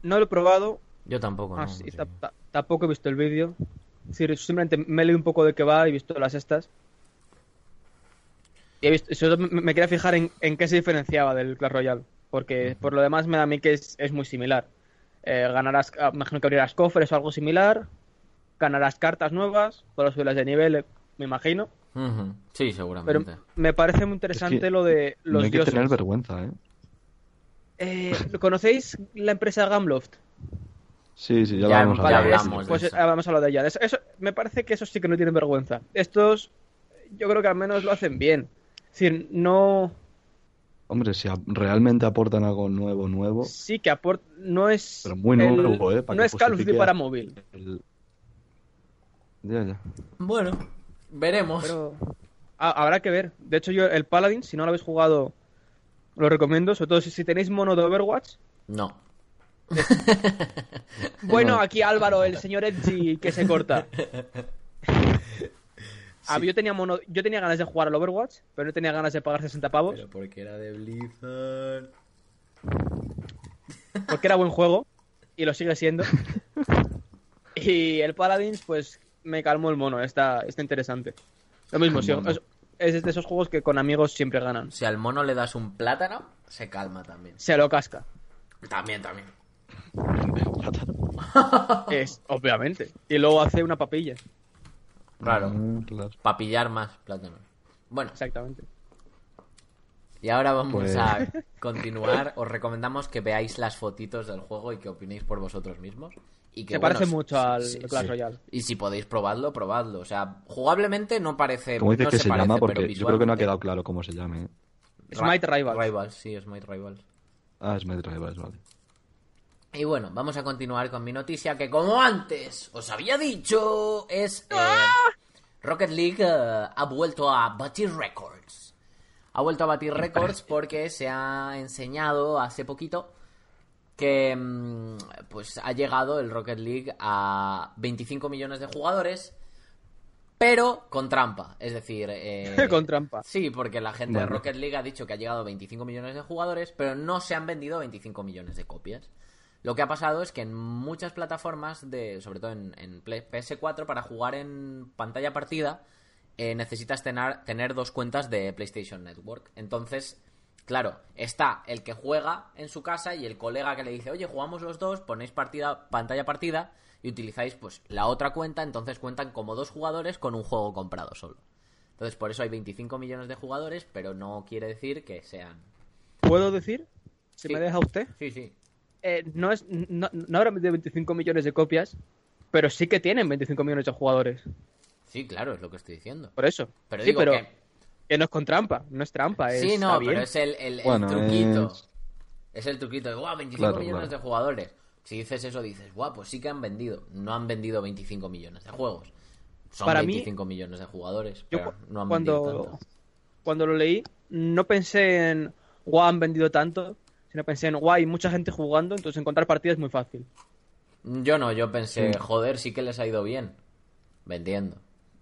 No lo he probado, Yo tampoco, ¿no? Ah, sí, Sí. ta- ta- tampoco he visto el vídeo. Es decir, simplemente me he leído un poco de qué va y he visto las estas. Y he visto, sobre todo me, me quería fijar en, en qué se diferenciaba del Clash Royale. Porque por lo demás me da a mí que es, es muy similar. Eh, ganarás, ah, imagino que abrirás cofres o algo similar. Ganarás cartas nuevas, podrás subirlas de nivel, eh, me imagino. Sí, Pero seguramente. me parece muy interesante Es que lo de los no hay que dioses. tener vergüenza, ¿eh? Eh, ¿Conocéis la empresa Gamloft? Sí, sí, ya, Ya ya hablar. hablamos Pues eso. eh, vamos a hablar de ella. Eso, eso- me parece que esos sí que no tienen vergüenza. Estos, yo creo que al menos lo hacen bien. Es decir, no. Hombre, si realmente aportan algo nuevo, nuevo, Sí que aporta. No es. Pero muy el- nuevo, ¿eh? Para no es Call of Duty para móvil. el- Ya, ya. Bueno, veremos. Pero. ah, habrá que ver. De hecho, yo, el Paladin, si no lo habéis jugado, lo recomiendo. Sobre todo si, si tenéis mono de Overwatch. No. Bueno, aquí Álvaro, el señor Edgy, que se corta. Ah, yo tenía mono, yo tenía ganas de jugar al Overwatch, pero no tenía ganas de pagar 60 pavos, Pero porque era de Blizzard. porque era buen juego y lo sigue siendo. Y el Paladins, pues me calmó el mono, está, está interesante. Lo mismo, sí, es, es de esos juegos que con amigos siempre ganan. Si al mono le das un plátano, se calma también. Se lo casca. También, también. Es, obviamente. Y luego hace una papilla. Claro. Mm, claro. Para pillar más plátanos. Bueno, Exactamente. y ahora vamos Pues- a continuar. Os recomendamos que veáis las fotitos del juego y que opinéis por vosotros mismos. Y que, Se bueno, parece mucho al sí, Clash sí. Royale. Y si podéis probarlo, probadlo. O sea, jugablemente no parece. ¿Cómo dices no que se, se, parece, llama? pero Porque yo creo que no ha quedado claro cómo se llame. Smite Rivals. Rivals, sí, Smite Rivals. Ah, Smite Rivals, vale. Y bueno, vamos a continuar con mi noticia que como antes os había dicho es... eh, Rocket League eh, ha vuelto a batir récords. Ha vuelto a batir récords porque se ha enseñado hace poquito que mm, pues ha llegado el Rocket League a 25 millones de jugadores, pero con trampa. Es decir, eh, Con trampa. Sí, porque la gente de. Rocket League ha dicho que ha llegado a 25 millones de jugadores, pero no se han vendido 25 millones de copias. Lo que ha pasado es que en muchas plataformas, de, sobre todo en, en Play- PS4, para jugar en pantalla partida, eh, necesitas tener, tener dos cuentas de PlayStation Network. Entonces, claro, está el que juega en su casa y el colega que le dice, oye, jugamos los dos, ponéis partida, pantalla partida y utilizáis pues la otra cuenta, entonces cuentan como dos jugadores con un juego comprado solo. Entonces, por eso hay 25 millones de jugadores, pero no quiere decir que sean... ¿Puedo decir? Si Sí. me deja usted. Sí, sí. Eh, no, es, no, no habrá vendido 25 millones de copias, pero sí que tienen 25 millones de jugadores. Sí, claro, es lo que estoy diciendo. Por eso. Pero sí, digo pero que... que no es con trampa. No es trampa. Es, Sí, no, bien. pero es el, el- el Bueno, truquito. es- Es... el truquito de, guau, 25 Claro, millones claro. de jugadores. Si dices eso, dices, guau, pues sí que han vendido. No han vendido 25 millones de juegos. Son Para mí- 25 millones de jugadores, Yo pero no han vendido cuando, tanto. cuando lo leí, no pensé en, guau, han vendido tanto, sino pensé en, guau, hay mucha gente jugando, entonces encontrar partidas es muy fácil. Yo no, yo pensé, Sí. joder, sí que les ha ido bien vendiendo.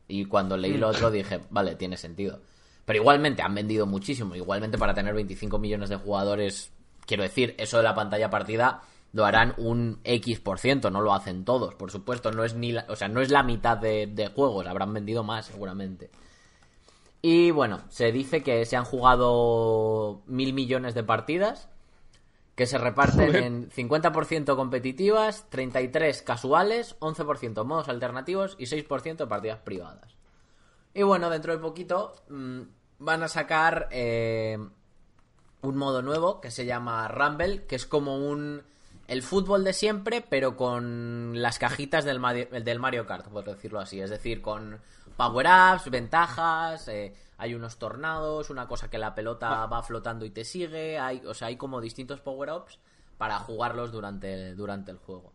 Y cuando leí Mm. lo otro dije, vale, tiene sentido. Pero igualmente han vendido muchísimo. Igualmente para tener 25 millones de jugadores, quiero decir, eso de la pantalla partida lo harán un X por ciento, no lo hacen todos, por supuesto. No es ni la, o sea, no es la mitad de, de juegos, habrán vendido más seguramente. Y bueno, se dice que se han jugado mil millones de partidas, que se reparten Joder. en 50% competitivas, 33 casuales, 11% modos alternativos y 6% partidas privadas. Y bueno, dentro de poquito mm, van a sacar eh, un modo nuevo que se llama Rumble, que es como un el fútbol de siempre, pero con las cajitas del Mario, del Mario Kart, por decirlo así. Es decir, con power-ups, ventajas, eh, hay unos tornados, una cosa que la pelota va flotando y te sigue. Hay, o sea, hay como distintos power-ups para jugarlos durante, durante el juego.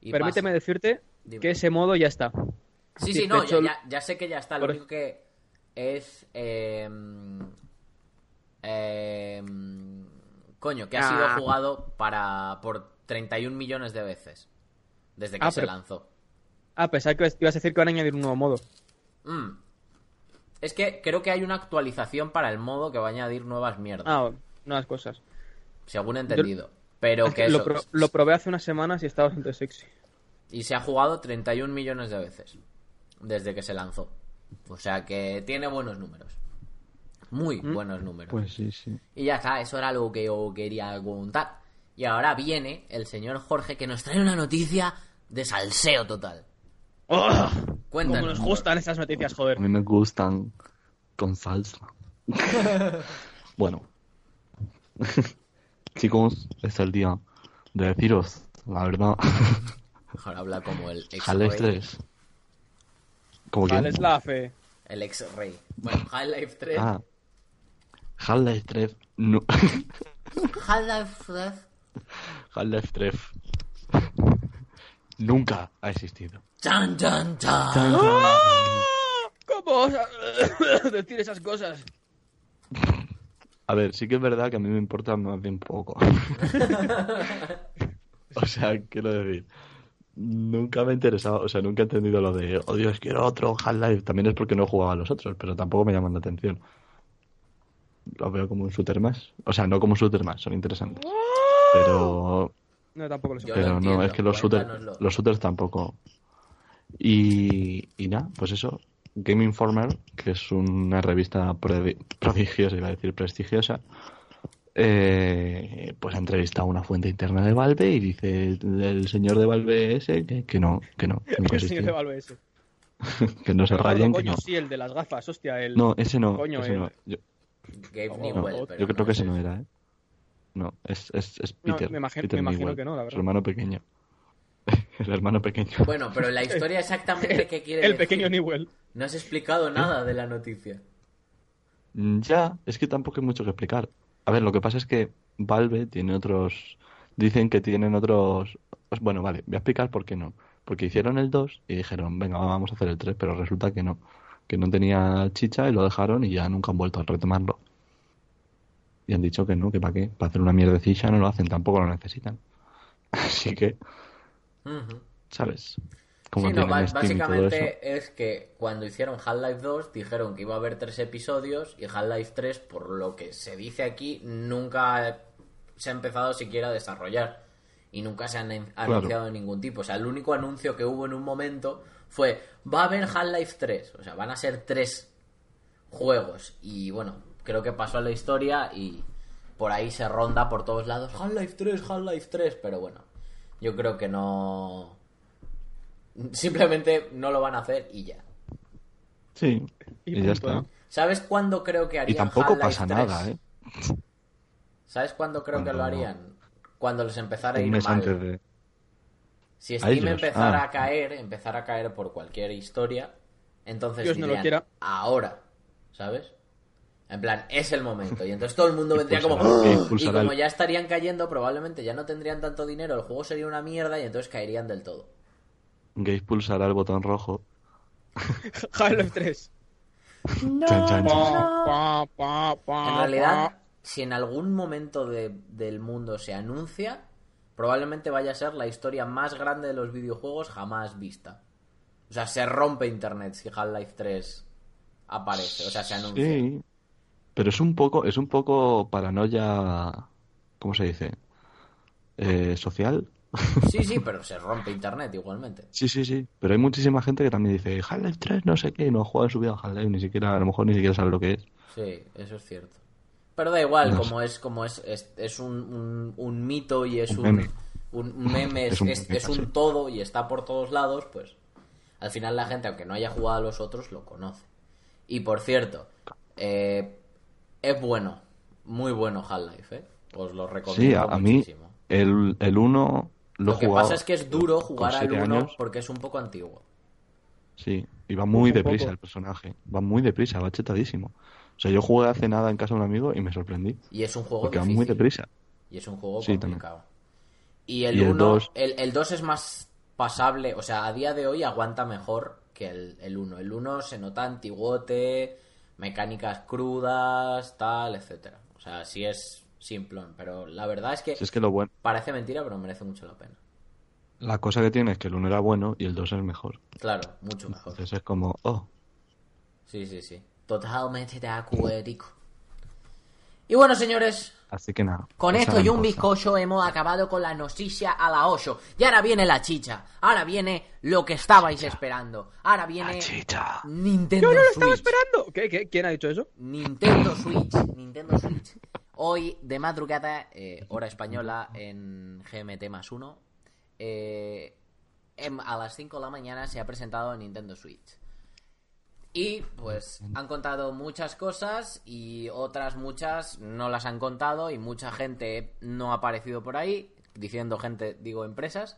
Y Permíteme pasa- decirte Dime. que ese modo ya está. Sí, Sí, no, ya, ya- ya sé que ya está. Lo único que es. eh, eh, coño, que ha sido Ah. jugado para por 31 millones de veces. Desde que Ah, se pero- lanzó. Ah, pensaba que ibas a decir que van a añadir un nuevo modo. Mm. Es que creo que hay una actualización para el modo que va a añadir nuevas mierdas. Ah, nuevas cosas. Según he entendido. Pero que lo, eso. pro- lo probé hace unas semanas y estaba bastante sexy. Y se ha jugado 31 millones de veces. Desde que se lanzó. O sea que tiene buenos números. Muy Mm. buenos números. Pues sí, sí. Y ya está, eso era lo que yo quería contar. Y ahora viene el señor Jorge que nos trae una noticia de salseo total. ¡Oh! Como Cuéntanos. nos gustan estas noticias, A joder. mí me gustan con salsa. bueno. Chicos, es el día de deciros la verdad. Ahora habla como el ex Half-Life rey. 3. ¿Cómo que? Es la fe. El ex rey. Bueno, Half-Life 3. Ah. Half-Life 3. No. Half-Life 3. Half-Life 3. Nunca ha existido. Chan, chan, chan. ¿Cómo vas a decir esas cosas? A ver, sí que es verdad que a mí me importa más bien poco. o sea, quiero decir, nunca me ha interesado, o sea, nunca he entendido lo de, oh Dios, quiero otro Half-Life. También es porque no he jugado a los otros, pero tampoco me llaman la atención. Los veo como un shooter más. O sea, no como un shooter más, son interesantes. Pero, No, tampoco lo sé. Yo lo pero no, entiendo, es que los shooters, cuéntanoslo. los shooters tampoco. Y, y nada, pues eso. Game Informer, que es una revista prodi- prodigiosa, iba a decir prestigiosa, eh, pues ha entrevistado a una fuente interna de Valve y dice el señor de Valve ese que, que no, que no, que ha El señor de. Valve ese. que no se rayen, que coño, no. sí, el de las gafas, hostia, el... No, ese no, Coño, ese eh. no. Yo, Gabe No, Newell, no, yo creo que es ese no era, ¿eh? No, es, es, es No, Peter. me imagino- Peter me imagino Newell, que no, la Su verdad. hermano pequeño. el hermano pequeño. Bueno, pero la historia exactamente qué quiere El decir? pequeño Newell. No has explicado nada de la noticia. Ya, es que tampoco hay mucho que explicar. A ver, lo que pasa es que Valve tiene otros. Dicen que tienen otros. Bueno, vale, voy a explicar por qué no. Porque hicieron el 2 y dijeron, venga, vamos a hacer el 3, pero resulta que no. Que no tenía chicha y lo dejaron y ya nunca han vuelto a retomarlo. Y han dicho que no, que para qué. Para hacer una mierdecilla no lo hacen, tampoco lo necesitan. Así que. ¿sabes? Como Sí, no, básicamente es que cuando hicieron Half-Life 2 dijeron que iba a haber tres episodios y Half-Life 3, por lo que se dice aquí, nunca se ha empezado siquiera a desarrollar. Y nunca se han anunciado de ningún tipo. O sea, el único anuncio que hubo en un momento fue, va a haber Half-Life 3. O sea, van a ser tres juegos. Y bueno, creo que pasó a la historia y por ahí se ronda por todos lados. Half-Life 3, Half-Life 3. Pero bueno, yo creo que no... Simplemente no lo van a hacer y ya. Sí, Y y, ya está. ¿Sabes cuándo creo que harían Y tampoco pasa 3? nada, ¿eh? ¿Sabes cuándo creo que lo harían? Cuando les empezara a ir Un mes mal. antes de... Si Steam empezara ah. a caer, empezara a caer por cualquier historia, entonces Dios no lo quiera. ahora, ¿sabes? En plan, es el momento. Y entonces todo el mundo vendría como... "¡Ah!". Y como ya estarían cayendo, probablemente ya no tendrían tanto dinero, el juego sería una mierda y entonces caerían del todo. Gabe pulsará el botón rojo. Half-Life 3. Chan, chan, chan. Pa, pa, pa, En pa. realidad, si en algún momento de- del mundo se anuncia, probablemente vaya a ser la historia más grande de los videojuegos jamás vista. O sea, se rompe internet si Half-Life 3 aparece, o sea, se anuncia. Sí, pero es un poco, es un poco paranoia, ¿cómo se dice? Eh, social. Sí, sí, pero se rompe internet igualmente. Sí, sí, sí. Pero hay muchísima gente que también dice Half-Life 3, no sé qué, no ha jugado en su vida a Half-Life, ni siquiera, a lo mejor ni siquiera sabe lo que es. Sí, eso es cierto. Pero da igual, No como es como es, es, es un, un- un mito y es Un un, meme. un, un meme, es, Es un es- todo y está por todos lados, pues al final la gente, aunque no haya jugado a los otros, lo conoce. Y por cierto, eh, es bueno, muy bueno Half-Life, ¿eh? Os lo recomiendo Sí, a, a mí muchísimo. el, el 1 lo, que pasa es que es duro jugar al siete 1 años. porque es un poco antiguo. Sí, y va muy deprisa el personaje. Va muy deprisa, va chetadísimo. O sea, yo jugué hace nada en casa de un amigo y me sorprendí. Y es un juego Porque va muy deprisa. Y es un juego Sí, complicado. Y el Y el 1, dos- el, el 2 es más pasable, o sea, a día de hoy aguanta mejor que el, el 1. El 1 se nota antiguote, mecánicas crudas, tal, etcétera. O sea, sí es simplón, pero la verdad es que Si es que lo bueno, parece mentira, pero merece mucho la pena. la cosa que tiene es que el 1 era bueno y el 2 es mejor. Claro, mucho mejor. Entonces es como, oh, Sí, sí, sí. Totalmente de acuerdo. Y bueno, señores, así que nada. Con esa esto y un bizcocho hemos acabado con la noticia a la 8. Y ahora viene la chicha. Ahora viene lo que estabais esperando. Ahora viene La chicha. Nintendo Yo no lo Switch. estaba esperando. ¿Qué, qué? ¿Quién ha dicho eso? Nintendo Switch. Nintendo Switch. Hoy, de madrugada, eh, hora española, en GMT más 1, eh, em- a las 5 de la mañana se ha presentado Nintendo Switch. Y pues han contado muchas cosas y otras muchas no las han contado y mucha gente no ha aparecido por ahí, diciendo gente, digo empresas.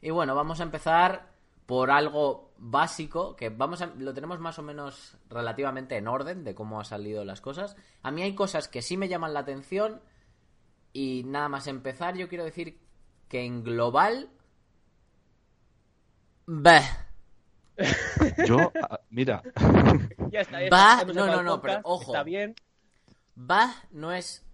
Y bueno, vamos a empezar por algo básico, que vamos a, lo tenemos más o menos relativamente en orden de cómo han salido las cosas. A mí hay cosas que sí me llaman la atención y nada más empezar yo quiero decir que en global... Bah. Yo, ah, mira, Ya está. ya Va, está, hemos no, no, no, pero ojo. Está bien. Bah no es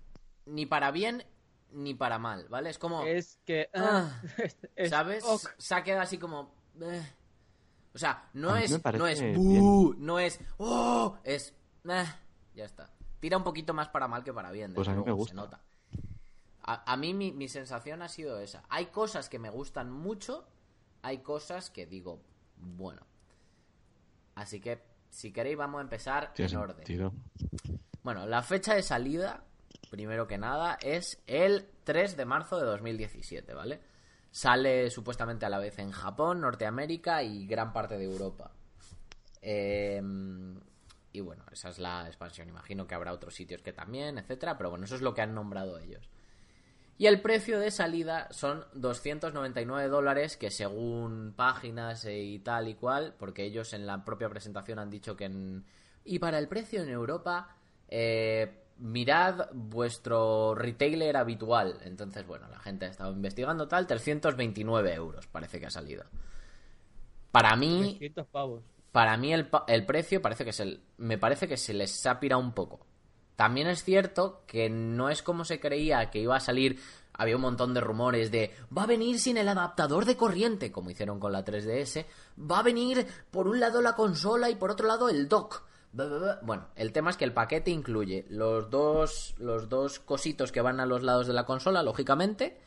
ni para bien ni para mal, ¿vale? Es como... Es que. Ah, ah, es- es ¿Sabes? ok. Se ha quedado así como... eh. O sea, no es, no es no es ¡oh! Es eh, ya está. Tira un poquito más para mal que para bien. Pues a mí me gusta. Se nota. A, a mí mi, mi sensación ha sido esa. Hay cosas que me gustan mucho, hay cosas que digo, bueno. Así que, si queréis, vamos a empezar tiene en orden. Bueno, la fecha de salida, primero que nada, es el 3 de marzo de 2017, ¿vale? Sale supuestamente a la vez en Japón, Norteamérica y gran parte de Europa. Eh, y bueno, esa es la expansión. Imagino que habrá otros sitios que también, etcétera, pero bueno, eso es lo que han nombrado ellos. Y el precio de salida son 299 dólares, que según páginas y tal y cual, porque ellos en la propia presentación han dicho que en... Y para el precio en Europa, eh, mirad vuestro retailer habitual. Entonces, bueno, la gente ha estado investigando tal, 329 euros parece que ha salido. Para mí, 300 pavos. para mí el, el precio parece que se, me parece que se les ha pirado un poco. También es cierto que no es como se creía que iba a salir. Había un montón de rumores de va a venir sin el adaptador de corriente, como hicieron con la 3DS. Va a venir por un lado la consola y por otro lado el dock. Bueno, el tema es que el paquete incluye los dos, los dos cositos que van a los lados de la consola, lógicamente.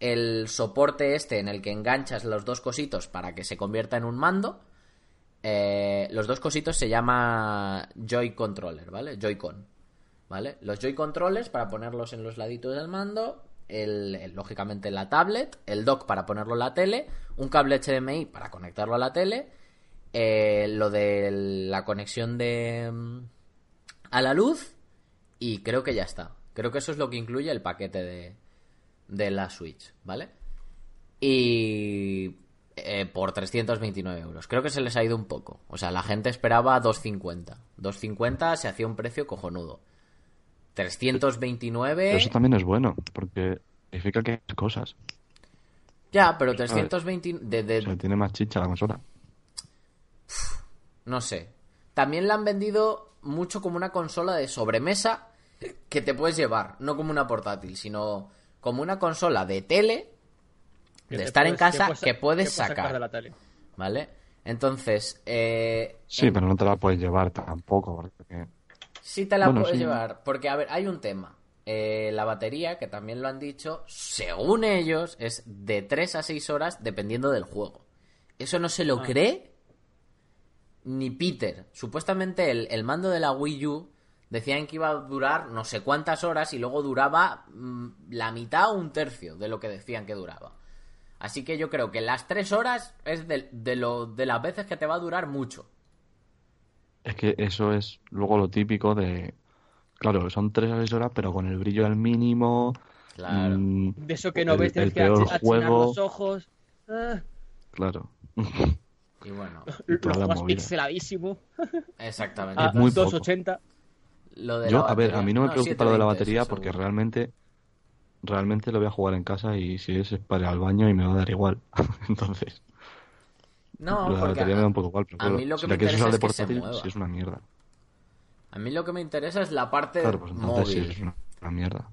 el soporte este en el que enganchas los dos cositos para que se convierta en un mando. Eh, los dos cositos se llama Joy Controller, ¿vale? Joy-Con, ¿vale? Los Joy Controllers para ponerlos en los laditos del mando, el- lógicamente la tablet, el dock para ponerlo en la tele, un cable HDMI para conectarlo a la tele, eh, lo de la conexión de mm, a la luz y creo que ya está. Creo que eso es lo que incluye el paquete de, de la Switch, ¿vale? Y eh, por 329 euros. Creo que se les ha ido un poco. O sea, la gente esperaba 250. 250 se hacía un precio cojonudo. 329... Pero eso también es bueno, porque significa que hay cosas. Ya, pero 320... De, de- O sea, tiene más chicha la consola. No sé. También la han vendido mucho como una consola de sobremesa que te puedes llevar. No como una portátil, sino como una consola de tele, de estar en casa, puedes- que puedes sacar de la tele. ¿Vale? Entonces, eh, Sí, en- pero no te la puedes llevar tampoco, porque... Sí te la Bueno, puedes sí. llevar, porque a ver, hay un tema. Eh, la batería, que también lo han dicho, según ellos, es de 3 a 6 horas dependiendo del juego. Eso no se lo Ah. cree ni Peter. Supuestamente el, el mando de la Wii U decían que iba a durar no sé cuántas horas y luego duraba mm, la mitad o un tercio de lo que decían que duraba. Así que yo creo que las 3 horas es de, de lo, de las veces que te va a durar mucho. Es que eso es luego lo típico de... Claro, son 3 a 6 horas, pero con el brillo al mínimo. Claro. mm, De eso que no el- ves, tienes el que ach- juego. los ojos. Ah, Claro. Y bueno, lo movida. pixeladísimo. exactamente. A Es muy poco. 280. Lo de Yo, a ver, a mí no me No, preocupa lo de la 720, batería sí, porque seguro. realmente realmente lo voy a jugar en casa y si es es para ir al baño y me va a dar igual. Entonces, No, la porque batería a, me da un poco igual, pero a claro, mí lo que si me la quieres interesa usar de es portátil, sí es una mierda. a mí lo que me interesa es la parte Claro, pues entonces sí móvil. es una, una mierda.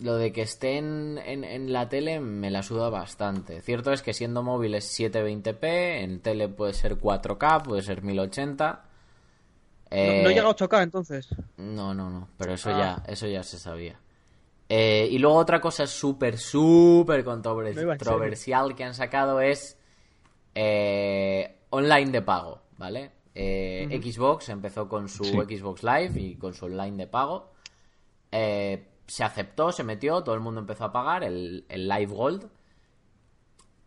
Lo de que esté en, en- en la tele me la suda bastante. Cierto es que siendo móvil es 720p, en tele puede ser 4K, puede ser 1080. Eh, No, no llega a 8K entonces. No, no, no, pero eso Ah. ya, eso ya se sabía. Eh, y luego otra cosa súper, súper controversial que han sacado es eh, online de pago, ¿vale? Eh, Xbox empezó con su Sí. Xbox Live y con su online de pago. Eh, se aceptó, se metió, todo el mundo empezó a pagar el, el Live Gold.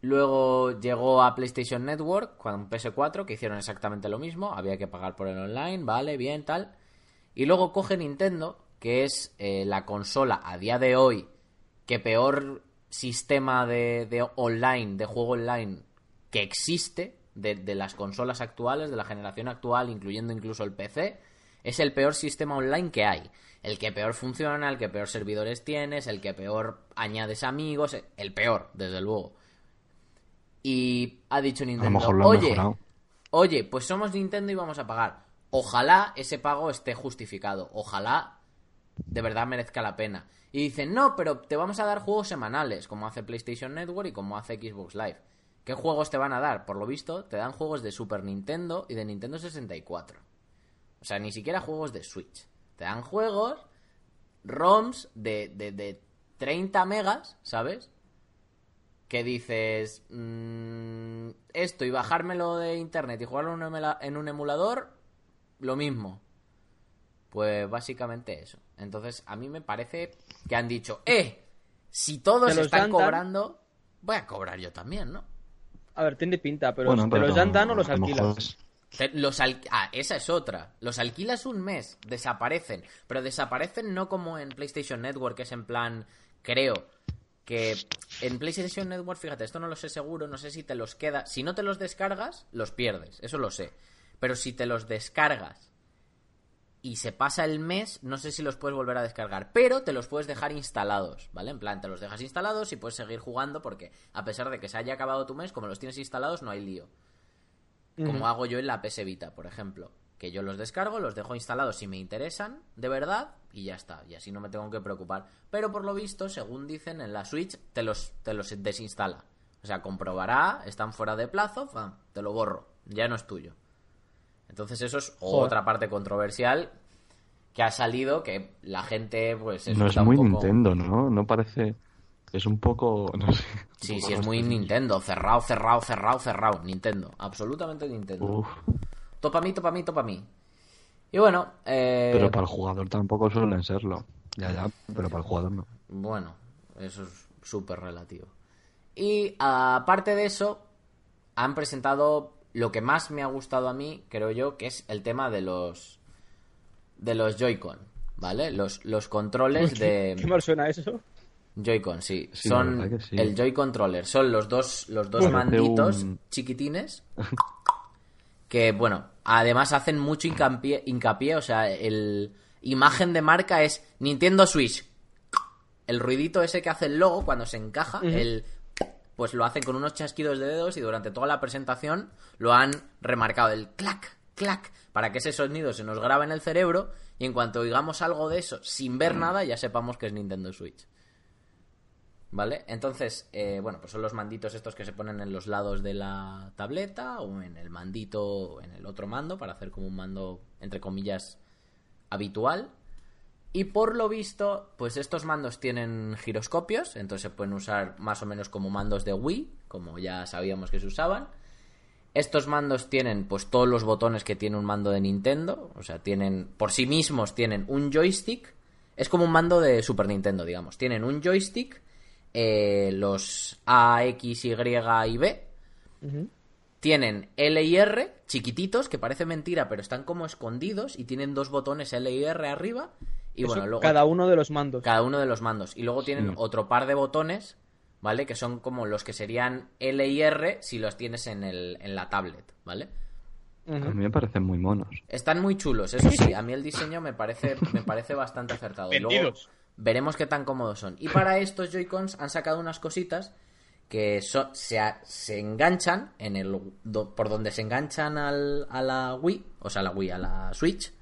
Luego llegó a PlayStation Network con PS4, que hicieron exactamente lo mismo. Había que pagar por el online, vale, bien, tal. Y luego coge Nintendo, que es eh, la consola a día de hoy que peor sistema de, de online, de juego online que existe de, de las consolas actuales, de la generación actual, incluyendo incluso el PC, es el peor sistema online que hay. El que peor funciona, el que peor servidores tienes, el que peor añades amigos, el peor, desde luego. Y ha dicho Nintendo, oye. Oye, pues somos Nintendo y vamos a pagar. Ojalá ese pago esté justificado. Ojalá de verdad merezca la pena. Y dicen, no, pero te vamos a dar juegos semanales, como hace PlayStation Network y como hace Xbox Live. ¿Qué juegos te van a dar? Por lo visto, te dan juegos de Super Nintendo y de Nintendo 64. O sea, ni siquiera juegos de Switch. Te dan juegos, ROMs de, de, de 30 megas, ¿sabes? que dices mm, esto y bajármelo de internet y jugarlo en un, emulador, lo mismo. Pues básicamente eso. Entonces, a mí me parece que han dicho, ¡eh! Si todos están cobrando, voy a cobrar yo también, ¿no? A ver, tiene pinta, pero Bueno, ¿te pero los dan dan o los alquilas? Los al- Ah, esa es otra. Los alquilas un mes, desaparecen. Pero desaparecen no como en PlayStation Network, que es en plan, creo, que en PlayStation Network, fíjate, esto no lo sé seguro, no sé si te los queda. Si no te los descargas, los pierdes, eso lo sé. Pero si te los descargas y se pasa el mes, no sé si los puedes volver a descargar, pero te los puedes dejar instalados, ¿vale? En plan, te los dejas instalados y puedes seguir jugando porque a pesar de que se haya acabado tu mes, como los tienes instalados, no hay lío como hago yo en la PS Vita, por ejemplo. Que yo los descargo, los dejo instalados si me interesan, de verdad, y ya está. Y así no me tengo que preocupar. Pero por lo visto, según dicen en la Switch, te los, te los desinstala. O sea, comprobará, están fuera de plazo, ¡fam! te lo borro. Ya no es tuyo. Entonces eso es Joder. otra parte controversial que ha salido, que la gente, pues... No es muy poco- Nintendo, ¿no? No parece... Es un poco, no sé. un Sí, poco sí, es muy. Nintendo. Cerrado, cerrado, cerrado, cerrado. Nintendo. Absolutamente Nintendo. Uf, Topa mí, topa mí, topa mí. Y bueno, eh, pero para el jugador tampoco suelen serlo. Ya, ya, pero para el jugador no. Bueno, eso es súper relativo. Y aparte de eso, han presentado lo que más me ha gustado a mí, creo yo, que es el tema de los de los Joy-Con, ¿vale? Los, los controles ¿Qué de mal suena eso? Joy-Con, sí. Son verdad que sí. el Joy Controller, son los dos los dos manditos un- chiquitines que bueno, además hacen mucho hincapié, hincapié, o sea, el imagen de marca es Nintendo Switch. El ruidito ese que hace el logo cuando se encaja, el pues lo hacen con unos chasquidos de dedos y durante toda la presentación lo han remarcado el clac, clac, para que ese sonido se nos grabe en el cerebro y en cuanto oigamos algo de eso sin ver nada ya sepamos que es Nintendo Switch. ¿Vale? Entonces, eh, bueno, pues son los manditos estos que se ponen en los lados de la tableta o en el mandito, en el otro mando, para hacer como un mando, entre comillas, habitual. Y por lo visto, pues estos mandos tienen giroscopios, entonces se pueden usar más o menos como mandos de Wii, como ya sabíamos que se usaban. Estos mandos tienen pues todos los botones que tiene un mando de Nintendo, o sea, tienen por sí mismos tienen un joystick, es como un mando de Super Nintendo, digamos. Tienen un joystick, eh, los A, X, Y y B, tienen L y R chiquititos, que parece mentira, pero están como escondidos y tienen dos botones L y R arriba. Y Eso bueno, luego Cada uno de los mandos. cada uno de los mandos. Y luego tienen Sí. otro par de botones, ¿vale? Que son como los que serían L y R si los tienes en, el, en la tablet, ¿vale? A mí me parecen muy monos. Están muy chulos, eso sí. A mí el diseño me parece, me parece bastante acertado. Y luego Vendidos. Veremos qué tan cómodos son. Y para estos Joy-Cons han sacado unas cositas que se, se enganchan en el do- por donde se enganchan al- a la Wii, o sea, a la Wii, a la Switch,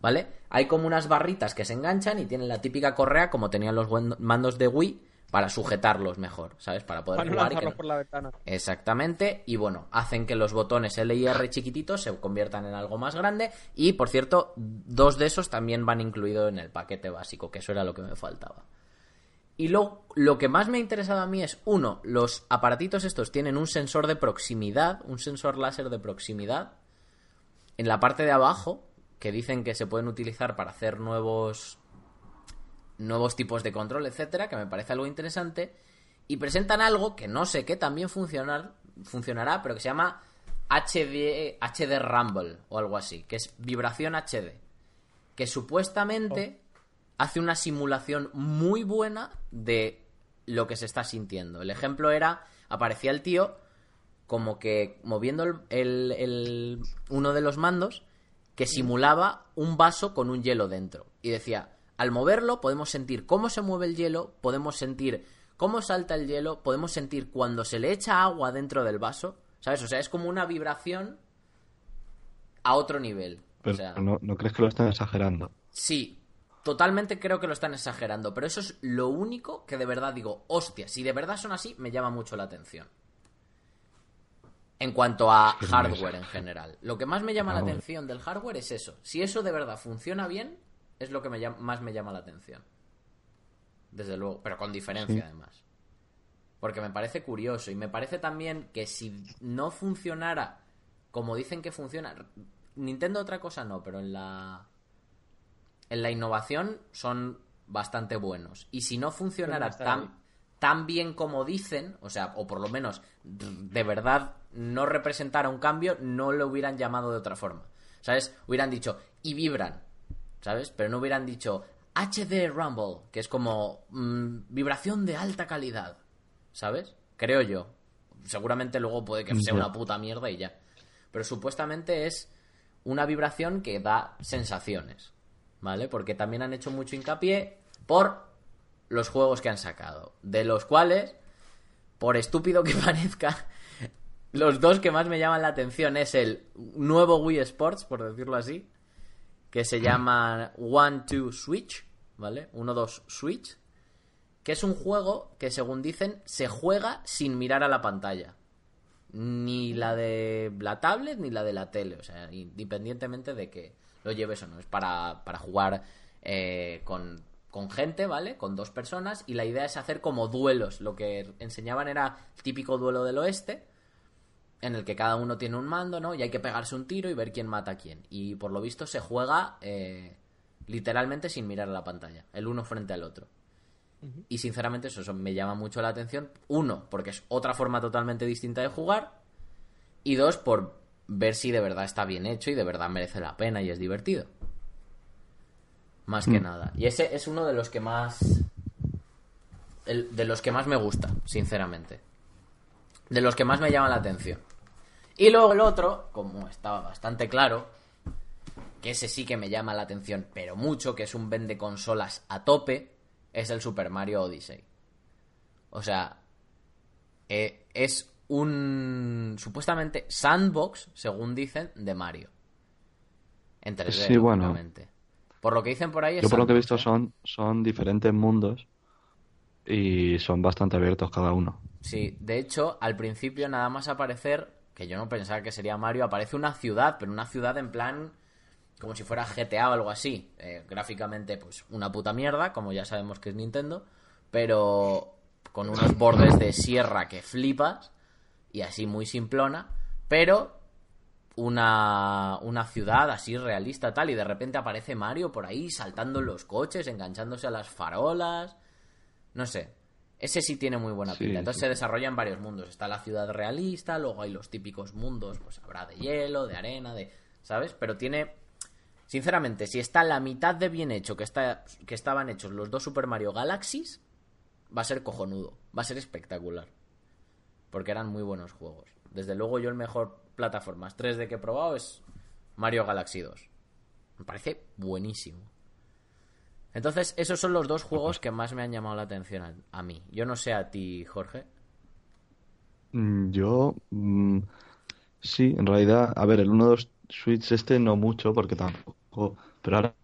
¿vale? Hay como unas barritas que se enganchan y tienen la típica correa como tenían los mandos de Wii para sujetarlos mejor, ¿sabes? Para poder Para y que por la ventana. Exactamente, y bueno, hacen que los botones L y R chiquititos se conviertan en algo más grande y por cierto, dos de esos también van incluidos en el paquete básico, que eso era lo que me faltaba. Y lo, lo que más me ha interesado a mí es, uno, los aparatitos estos tienen un sensor de proximidad, un sensor láser de proximidad, en la parte de abajo, que dicen que se pueden utilizar para hacer nuevos nuevos tipos de control, etcétera, que me parece algo interesante. Y presentan algo que no sé qué también funcionar, funcionará, pero que se llama HD, HD Rumble o algo así, que es vibración HD. Que supuestamente hace una simulación muy buena de lo que se está sintiendo. El ejemplo era, aparecía el tío como que moviendo el, el- el- uno de los mandos que simulaba un vaso con un hielo dentro. Y decía, al moverlo podemos sentir cómo se mueve el hielo, podemos sentir cómo salta el hielo, podemos sentir cuando se le echa agua dentro del vaso, ¿sabes? O sea, es como una vibración a otro nivel. Pero o sea, no, ¿no crees que lo están exagerando? Sí, totalmente creo que lo están exagerando, pero eso es lo único que de verdad digo, hostia, si de verdad son así, me llama mucho la atención. En cuanto a hardware en general. Lo que más me llama la atención del hardware es eso. Si eso de verdad funciona bien, es lo que me llama- más me llama la atención. Desde luego, pero con diferencia Sí. además. Porque me parece curioso y me parece también que si no funcionara como dicen que funciona, Nintendo otra cosa no, pero en la en la innovación son bastante buenos. Y si no funcionara no tan, tan bien como dicen, o sea, o por lo menos de verdad no representara un cambio, no lo hubieran llamado de otra forma. ¿Sabes? Hubieran dicho, y vibran, ¿sabes? Pero no hubieran dicho HD Rumble, que es como mm, vibración de alta calidad, ¿sabes? Creo yo. Seguramente luego puede que sea una puta mierda y ya. Pero supuestamente es una vibración que da sensaciones, ¿vale? Porque también han hecho mucho hincapié por los juegos que han sacado, de los cuales, por estúpido que parezca, los dos que más me llaman la atención es el nuevo Wii Sports, por decirlo así, que se llama One Two Switch, ¿vale? 1-2 Switch, que es un juego que, según dicen, se juega sin mirar a la pantalla. Ni la de la tablet ni la de la tele, o sea, independientemente de que lo lleves o no. Es para, para jugar eh, con, con gente, ¿vale? Con dos personas y la idea es hacer como duelos. Lo que enseñaban era el típico duelo del oeste, en el que cada uno tiene un mando, ¿no? Y hay que pegarse un tiro y ver quién mata a quién. Y por lo visto se juega eh, literalmente sin mirar a la pantalla, el uno frente al otro. Y sinceramente eso, eso me llama mucho la atención. Uno, porque es otra forma totalmente distinta de jugar. Y dos, por ver si de verdad está bien hecho y de verdad merece la pena y es divertido. Más que Mm. nada. Y ese es uno de los que más. el- de los que más me gusta, sinceramente. De los que más me llama la atención. Y luego el otro, como estaba bastante claro, que ese sí que me llama la atención, pero mucho, que es un vende consolas a tope, es el Super Mario Odyssey. O sea, eh, es un supuestamente sandbox, según dicen, de Mario. En 3D, Sí, bueno. Por lo que dicen por ahí es Yo por lo que he visto ¿eh? son, son diferentes mundos y son bastante abiertos cada uno. Sí, de hecho, al principio nada más aparecer, que yo no pensaba que sería Mario, aparece una ciudad, pero una ciudad en plan como si fuera GTA o algo así. Eh, gráficamente, pues una puta mierda, como ya sabemos que es Nintendo, pero con unos bordes de sierra que flipas y así muy simplona, pero una, una ciudad así realista tal y de repente aparece Mario por ahí saltando en los coches, enganchándose a las farolas, no sé. Ese sí tiene muy buena Sí, pinta. Entonces sí. se desarrolla en varios mundos. Está la ciudad realista, luego hay los típicos mundos, pues habrá de hielo, de arena, de... ¿Sabes? Pero tiene... Sinceramente, si está la mitad de bien hecho que, está, que estaban hechos los dos Super Mario Galaxies, va a ser cojonudo. Va a ser espectacular. Porque eran muy buenos juegos. Desde luego yo el mejor plataformas 3D que he probado es Mario Galaxy 2. Me parece buenísimo. Entonces, esos son los dos juegos que más me han llamado la atención a, a mí. Yo no sé a ti, Jorge. Mm, Yo, mm, sí, en realidad, a ver, el 1-2 Switch este no mucho, porque tampoco, pero ahora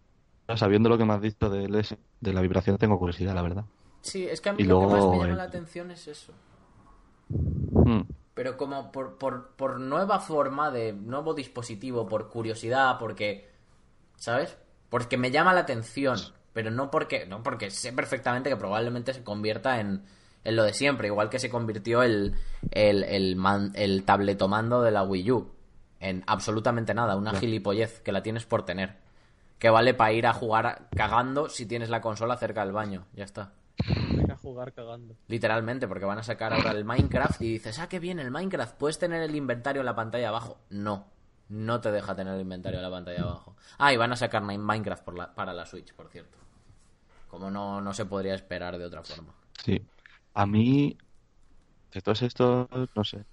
sabiendo lo que me has dicho del S- de la vibración tengo curiosidad, la verdad. Sí, es que a mí Y lo que más me llama el- la atención es eso. Mm, Pero como por, por, por nueva forma de nuevo dispositivo, por curiosidad, porque. ¿Sabes? Porque me llama la atención. Pero no porque. No porque sé perfectamente que probablemente se convierta en, en lo de siempre. Igual que se convirtió el, el, el, man- el tabletomando de la Wii U. En absolutamente nada. Una gilipollez que la tienes por tener. Que vale para ir a jugar cagando si tienes la consola cerca del baño. Ya está. Ir a jugar cagando. Literalmente, porque van a sacar ahora el Minecraft y dices, ah, qué bien el Minecraft, ¿puedes tener el inventario en la pantalla abajo? No, no te deja tener el inventario en la pantalla abajo. Ah, y van a sacar Mi- Minecraft por la- para la Switch, por cierto. Como no, no se podría esperar de otra forma. sí. A mí, de todos estos, no sé.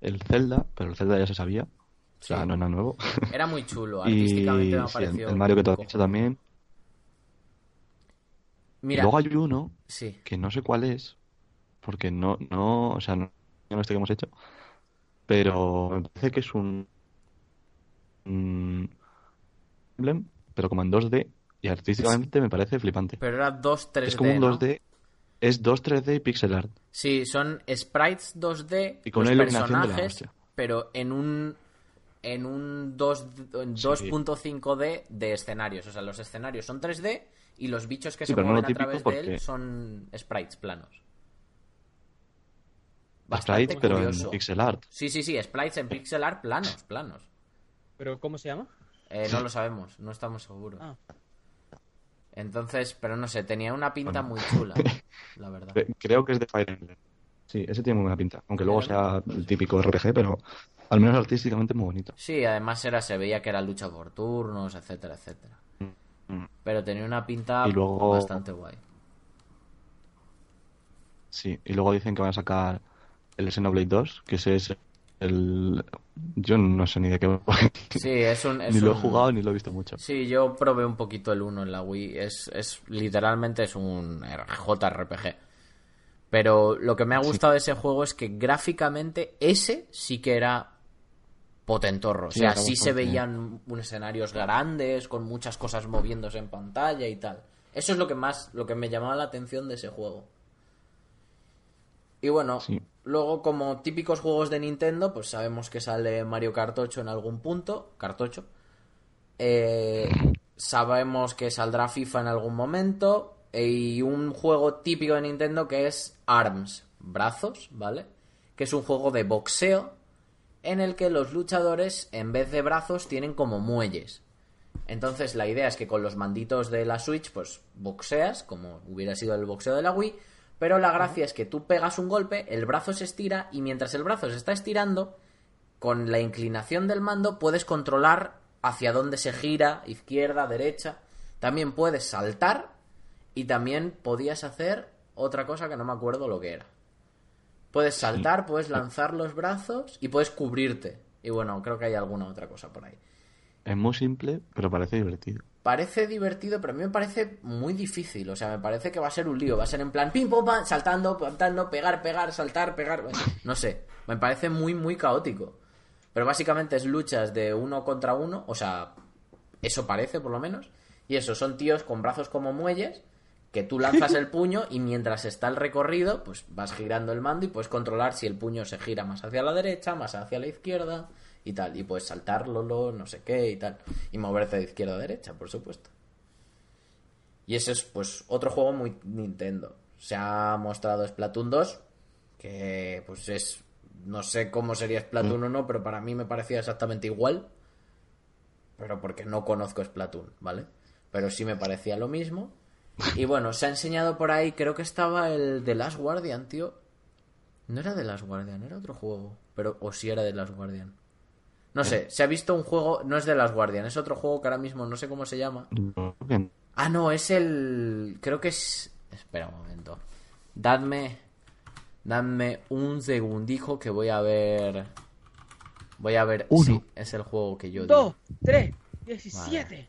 El Zelda, pero el Zelda ya se sabía. O sea, no nada nuevo. Era muy chulo, Y artísticamente me ha sí, el, parecido. el Mario que tú has dicho también. Mira, Luego hay uno sí, que no sé cuál es, porque no, no, o sea, no, no este que hemos hecho, pero me parece que es un, un Emblem, pero como en 2D, y artísticamente me parece flipante. pero era 2 3D, Es como un ¿no? 2D, es 2 3D y pixel art. Sí, son sprites 2D, Y con los personajes, pero en un en un 2 en Sí. 2.5D de escenarios, o sea, los escenarios son 3D y los bichos que Sí, se no mueven lo a través de él son sprites planos. Sprites, Bastante pero en pixel art. Sí, sí, sí, sprites en pixel art planos, planos. ¿Pero cómo se llama? Eh, no lo sabemos, no estamos seguros. Ah. Entonces, pero no sé, tenía una pinta Bueno. muy chula, la verdad. Cre- Creo que es de Fire Emblem. Sí, ese tiene muy buena pinta. Aunque luego sea el típico RPG, pero al menos artísticamente muy bonito. Sí, además era, se veía que era lucha por turnos, etcétera, etcétera. Mm. Pero tenía una pinta Y luego- bastante guay. Sí, y luego dicen que van a sacar el Xenoblade 2, que ese es el... Yo no sé ni de qué... va. Sí, es un... es Ni lo he un- jugado ni lo he visto mucho. Sí, yo probé un poquito el 1 en la Wii. Es, es literalmente es un JRPG. Pero lo que me ha Sí. gustado de ese juego es que gráficamente ese sí que era potentorro. O Sí, sea, era sí se veían unos escenarios grandes, con muchas cosas moviéndose en pantalla y tal. Eso es lo que más, lo que me llamaba la atención de ese juego. Y bueno, Sí. luego como típicos juegos de Nintendo, pues sabemos que sale Mario Kart 8 en algún punto, Kart 8. Eh, sabemos que saldrá FIFA en algún momento. Y un juego típico de Nintendo que es ARMS, brazos, ¿vale? Que es un juego de boxeo en el que los luchadores, en vez de brazos, tienen como muelles. Entonces la idea es que con los manditos de la Switch, pues boxeas, como hubiera sido el boxeo de la Wii, pero la gracia es que tú pegas un golpe, el brazo se estira y mientras el brazo se está estirando, con la inclinación del mando puedes controlar hacia dónde se gira, izquierda, derecha. También puedes saltar y también podías hacer otra cosa que no me acuerdo lo que era. Puedes saltar, puedes lanzar los brazos y puedes cubrirte. Y bueno, creo que hay alguna otra cosa por ahí. Es muy simple, pero parece divertido. Parece divertido, pero a mí me parece muy difícil. O sea, me parece que va a ser un lío. Va a ser en plan pim, pum, pam, saltando, saltando, pegar, pegar, saltar, pegar. No sé. Me parece muy, muy caótico. Pero básicamente es luchas de uno contra uno. O sea, eso parece por lo menos. Y eso, son tíos con brazos como muelles. Que tú lanzas el puño y mientras está el recorrido, pues vas girando el mando y puedes controlar si el puño se gira más hacia la derecha, más hacia la izquierda y tal. Y puedes saltarlo, no sé qué y tal. Y moverte de izquierda a derecha, por supuesto. Y ese es, pues, otro juego muy Nintendo. Se ha mostrado Splatoon 2, que, pues, es. No sé cómo sería Splatoon o no, pero para mí me parecía exactamente igual. Pero porque no conozco Splatoon, ¿vale? Pero sí me parecía lo mismo. Y bueno, se ha enseñado por ahí, creo que estaba el de Last Guardian, tío. No era de Last Guardian, era otro juego. Pero, o sí era de Last Guardian. No sé, se ha visto un juego, no es de Last Guardian, es otro juego que ahora mismo no sé cómo se llama. Ah, no, es el. Creo que es. Espera un momento. Dadme. Dadme un segundijo que voy a ver. Voy a ver. Uno. Sí, es el juego que yo digo. Dos, tres, diecisiete.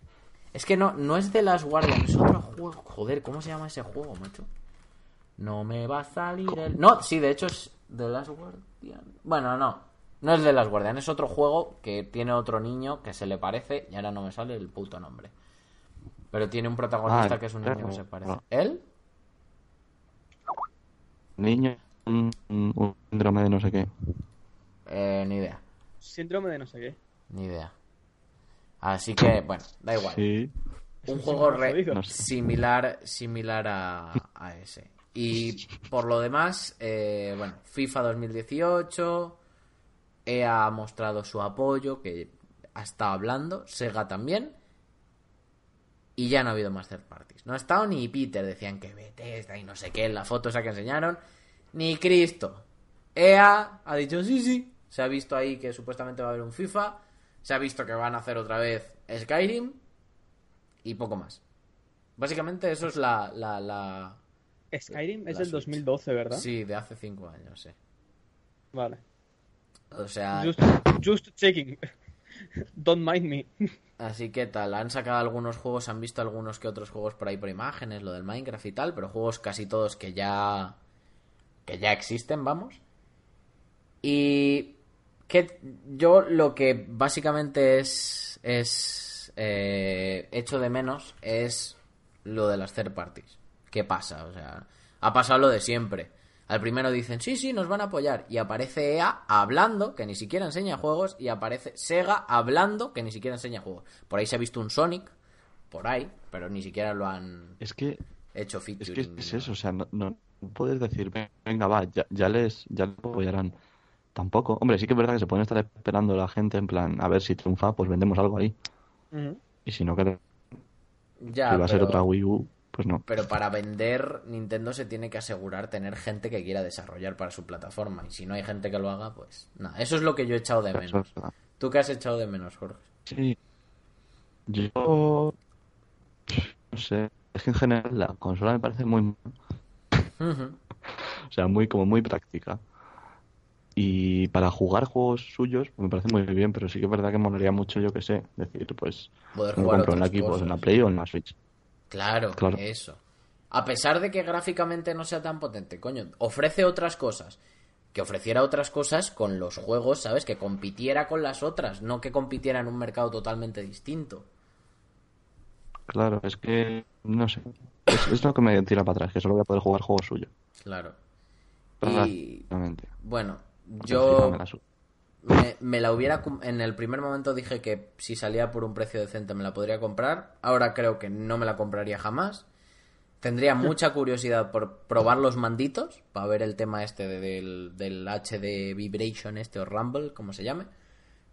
Es que no, no es de Last Guardian, es otro juego. Joder, ¿cómo se llama ese juego, macho? No me va a salir el. No, sí, de hecho es de Last Guardian. Bueno, no. No es de Last Guardian, es otro juego que tiene otro niño que se le parece y ahora no me sale el puto nombre. Pero tiene un protagonista Ah, que es un claro, niño que se parece. claro. ¿Él? Niño, un, síndrome de no sé qué. Eh, ni idea. Síndrome de no sé qué. Ni idea. Así que, bueno, da igual. Sí. un juego re-. No similar similar a, a ese y por lo demás eh, bueno FIFA 2018 EA ha mostrado su apoyo que ha estado hablando Sega también y ya no ha habido más third parties no ha estado ni Peter decían que Bethesda y no sé qué en la foto esa que enseñaron ni Cristo EA ha dicho sí sí se ha visto ahí que supuestamente va a haber un FIFA se ha visto que van a hacer otra vez Skyrim y poco más. Básicamente eso es la... la, la... Skyrim es del Switch. 2012, ¿verdad? Sí, de hace cinco años, sí. Vale. O sea, Just, just checking. Don't mind me. así que tal, han sacado algunos juegos, han visto algunos que otros juegos por ahí por imágenes, lo del Minecraft y tal, pero juegos casi todos que ya... que ya existen, vamos. Y que yo lo que básicamente es es eh, hecho de menos es lo de las third parties. ¿Qué pasa? O sea, ha pasado lo de siempre. Al primero dicen, sí, sí, nos van a apoyar. Y aparece EA hablando, que ni siquiera enseña juegos, y aparece Sega hablando, que ni siquiera enseña juegos. Por ahí se ha visto un Sonic, por ahí, pero ni siquiera lo han Es que hecho es featuring. que ni es eso, o sea, no, no puedes decir, venga, va, ya, ya les ya les apoyarán. Tampoco. Hombre, sí que es verdad que se pueden estar esperando la gente en plan, a ver si triunfa, pues vendemos algo ahí. Y si no, que Ya, si va a ser otra Wii U, pues no. Pero para vender, Nintendo se tiene que asegurar tener gente que quiera desarrollar para su plataforma. Y si no hay gente que lo haga, pues nada. Eso es lo que yo he echado de menos. ¿Tú qué has echado de menos, Jorge? Sí. Yo. No sé. Es que en general la consola me parece muy. O sea, muy, como muy práctica. Y para jugar juegos suyos, pues me parece muy bien, pero sí que es verdad que molaría mucho, yo que sé, decir, pues, Poder jugar compro en la otras Xbox, en la cosas. Play o en la Switch. Claro, Claro. eso. A pesar de que gráficamente no sea tan potente, coño, ofrece otras cosas. Que ofreciera otras cosas con los juegos, ¿sabes? Que compitiera con las otras, no que compitiera en un mercado totalmente distinto. Claro, es que, no sé. Es, es lo que me tira para atrás, que solo voy a poder jugar juegos suyos. Claro. Y bueno, yo me me, la hubiera... En el primer momento dije que si salía por un precio decente me la podría comprar. Ahora creo que no me la compraría jamás. Tendría mucha curiosidad por probar los manditos, para ver el tema este de- del, del HD Vibration este o Rumble, como se llame,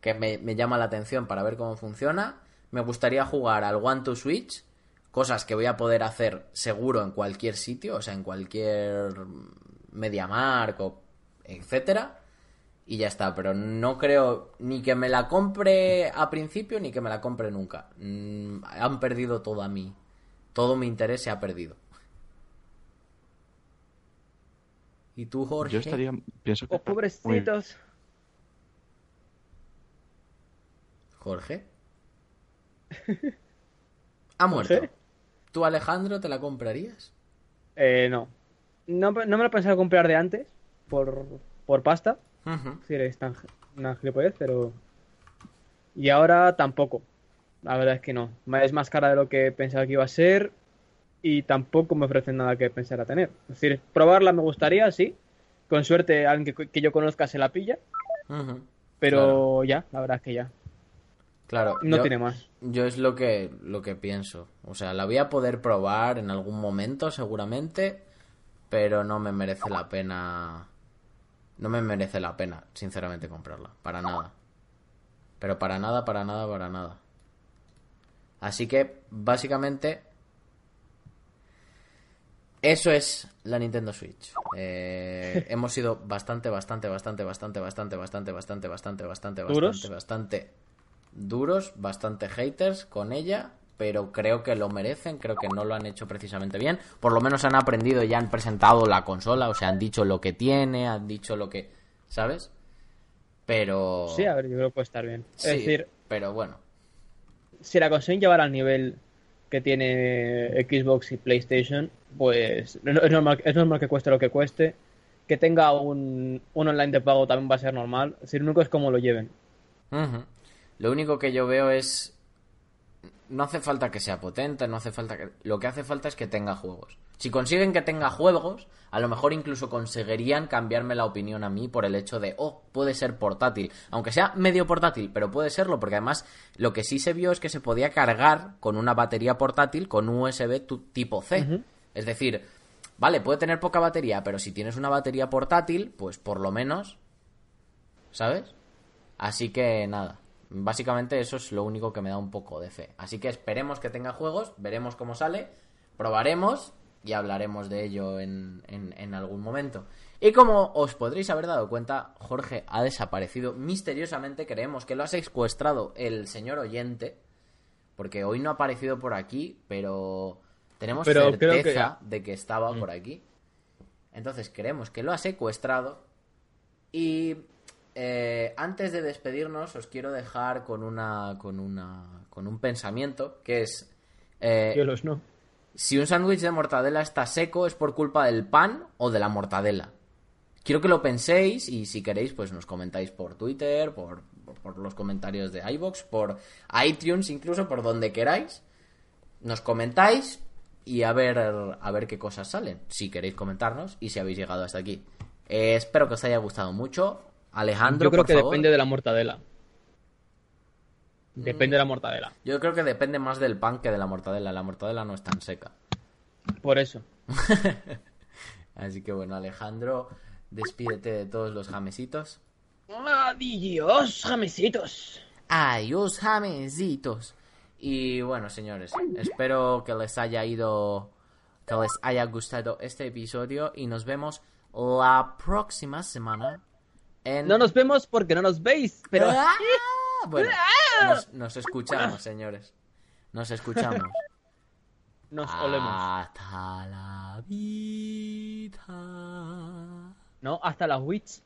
que me, me llama la atención para ver cómo funciona. Me gustaría jugar al One to Switch, cosas que voy a poder hacer seguro en cualquier sitio, o sea, en cualquier MediaMark o etcétera. Y ya está, pero no creo ni que me la compre a principio ni que me la compre nunca. Mm, han perdido todo a mí. Todo mi interés se ha perdido. ¿Y tú, Jorge? Yo estaría, pienso que... Oh, pobrecitos. ¿Jorge? Ha muerto. Jorge. ¿Tú, Alejandro, te la comprarías? Eh, no. no. No me lo pensaba comprar de antes, por, por pasta. Ujú. Es decir, es tan una gilipollez, pero... Y ahora tampoco. La verdad es que no. Es más cara de lo que pensaba que iba a ser y tampoco me ofrecen nada que pensar a tener. Es decir, probarla me gustaría, sí. Con suerte alguien que, que yo conozca se la pilla, pero ya, la verdad es que ya. Claro. No yo- tiene más. Yo es lo que, lo que pienso. O sea, la voy a poder probar en algún momento, seguramente, pero no me merece la pena. No me merece la pena, sinceramente, comprarla. Para nada. Pero para nada, para nada, para nada. Así que, básicamente, eso es la Nintendo Switch. Eh, hemos sido bastante, bastante, bastante, bastante, bastante, bastante, bastante, bastante, bastante, bastante, bastante duros, bastante haters con ella, pero creo que lo merecen, creo que no lo han hecho precisamente bien. Por lo menos han aprendido y han presentado la consola, o sea, han dicho lo que tiene, han dicho lo que, ¿sabes? Pero Sí, a ver, yo creo que puede estar bien. Sí, Es decir, pero bueno, si la consiguen llevar al nivel que tiene Xbox y PlayStation, pues es normal, es normal que cueste lo que cueste. Que tenga un, un online de pago también va a ser normal. Decir, lo único es cómo lo lleven. Lo único que yo veo es. No hace falta que sea potente, no hace falta que. Lo que hace falta es que tenga juegos. Si consiguen que tenga juegos, a lo mejor incluso conseguirían cambiarme la opinión a mí por el hecho de, oh, puede ser portátil. Aunque sea medio portátil, pero puede serlo, porque además lo que sí se vio es que se podía cargar con una batería portátil con USB tipo C. Es decir, vale, puede tener poca batería, pero si tienes una batería portátil, pues por lo menos ¿sabes? Así que nada, básicamente eso es lo único que me da un poco de fe. Así que esperemos que tenga juegos, veremos cómo sale, probaremos y hablaremos de ello en, en- en algún momento. Y como os podréis haber dado cuenta, Jorge ha desaparecido misteriosamente, creemos que lo ha secuestrado el señor oyente, porque hoy no ha aparecido por aquí, pero tenemos Pero creo que certeza de que estaba por aquí. Entonces creemos que lo ha secuestrado y eh, antes de despedirnos os quiero dejar con una con una con un pensamiento que es eh, no. si un sándwich de mortadela está seco es por culpa del pan o de la mortadela. Quiero que lo penséis y si queréis pues nos comentáis por Twitter, por, por- por los comentarios de iBox, por iTunes, incluso por donde queráis. Nos comentáis y a ver a ver qué cosas salen, si queréis comentarnos y si habéis llegado hasta aquí. Eh, espero que os haya gustado mucho. Alejandro, Yo creo por que favor. depende de la mortadela. Mm. Depende de la mortadela. Yo creo que depende más del pan que de la mortadela. La mortadela no es tan seca. Por eso. Así que bueno, Alejandro, despídete de todos los jamesitos. Adiós, jamesitos. Adiós, jamesitos. Y bueno, señores, espero que les haya ido, que les haya gustado este episodio y nos vemos la próxima semana en... No nos vemos porque no nos veis, pero Ah, Bueno, nos, nos escuchamos, señores. Nos escuchamos. nos olemos. Hasta la vida. No, hasta la Witch.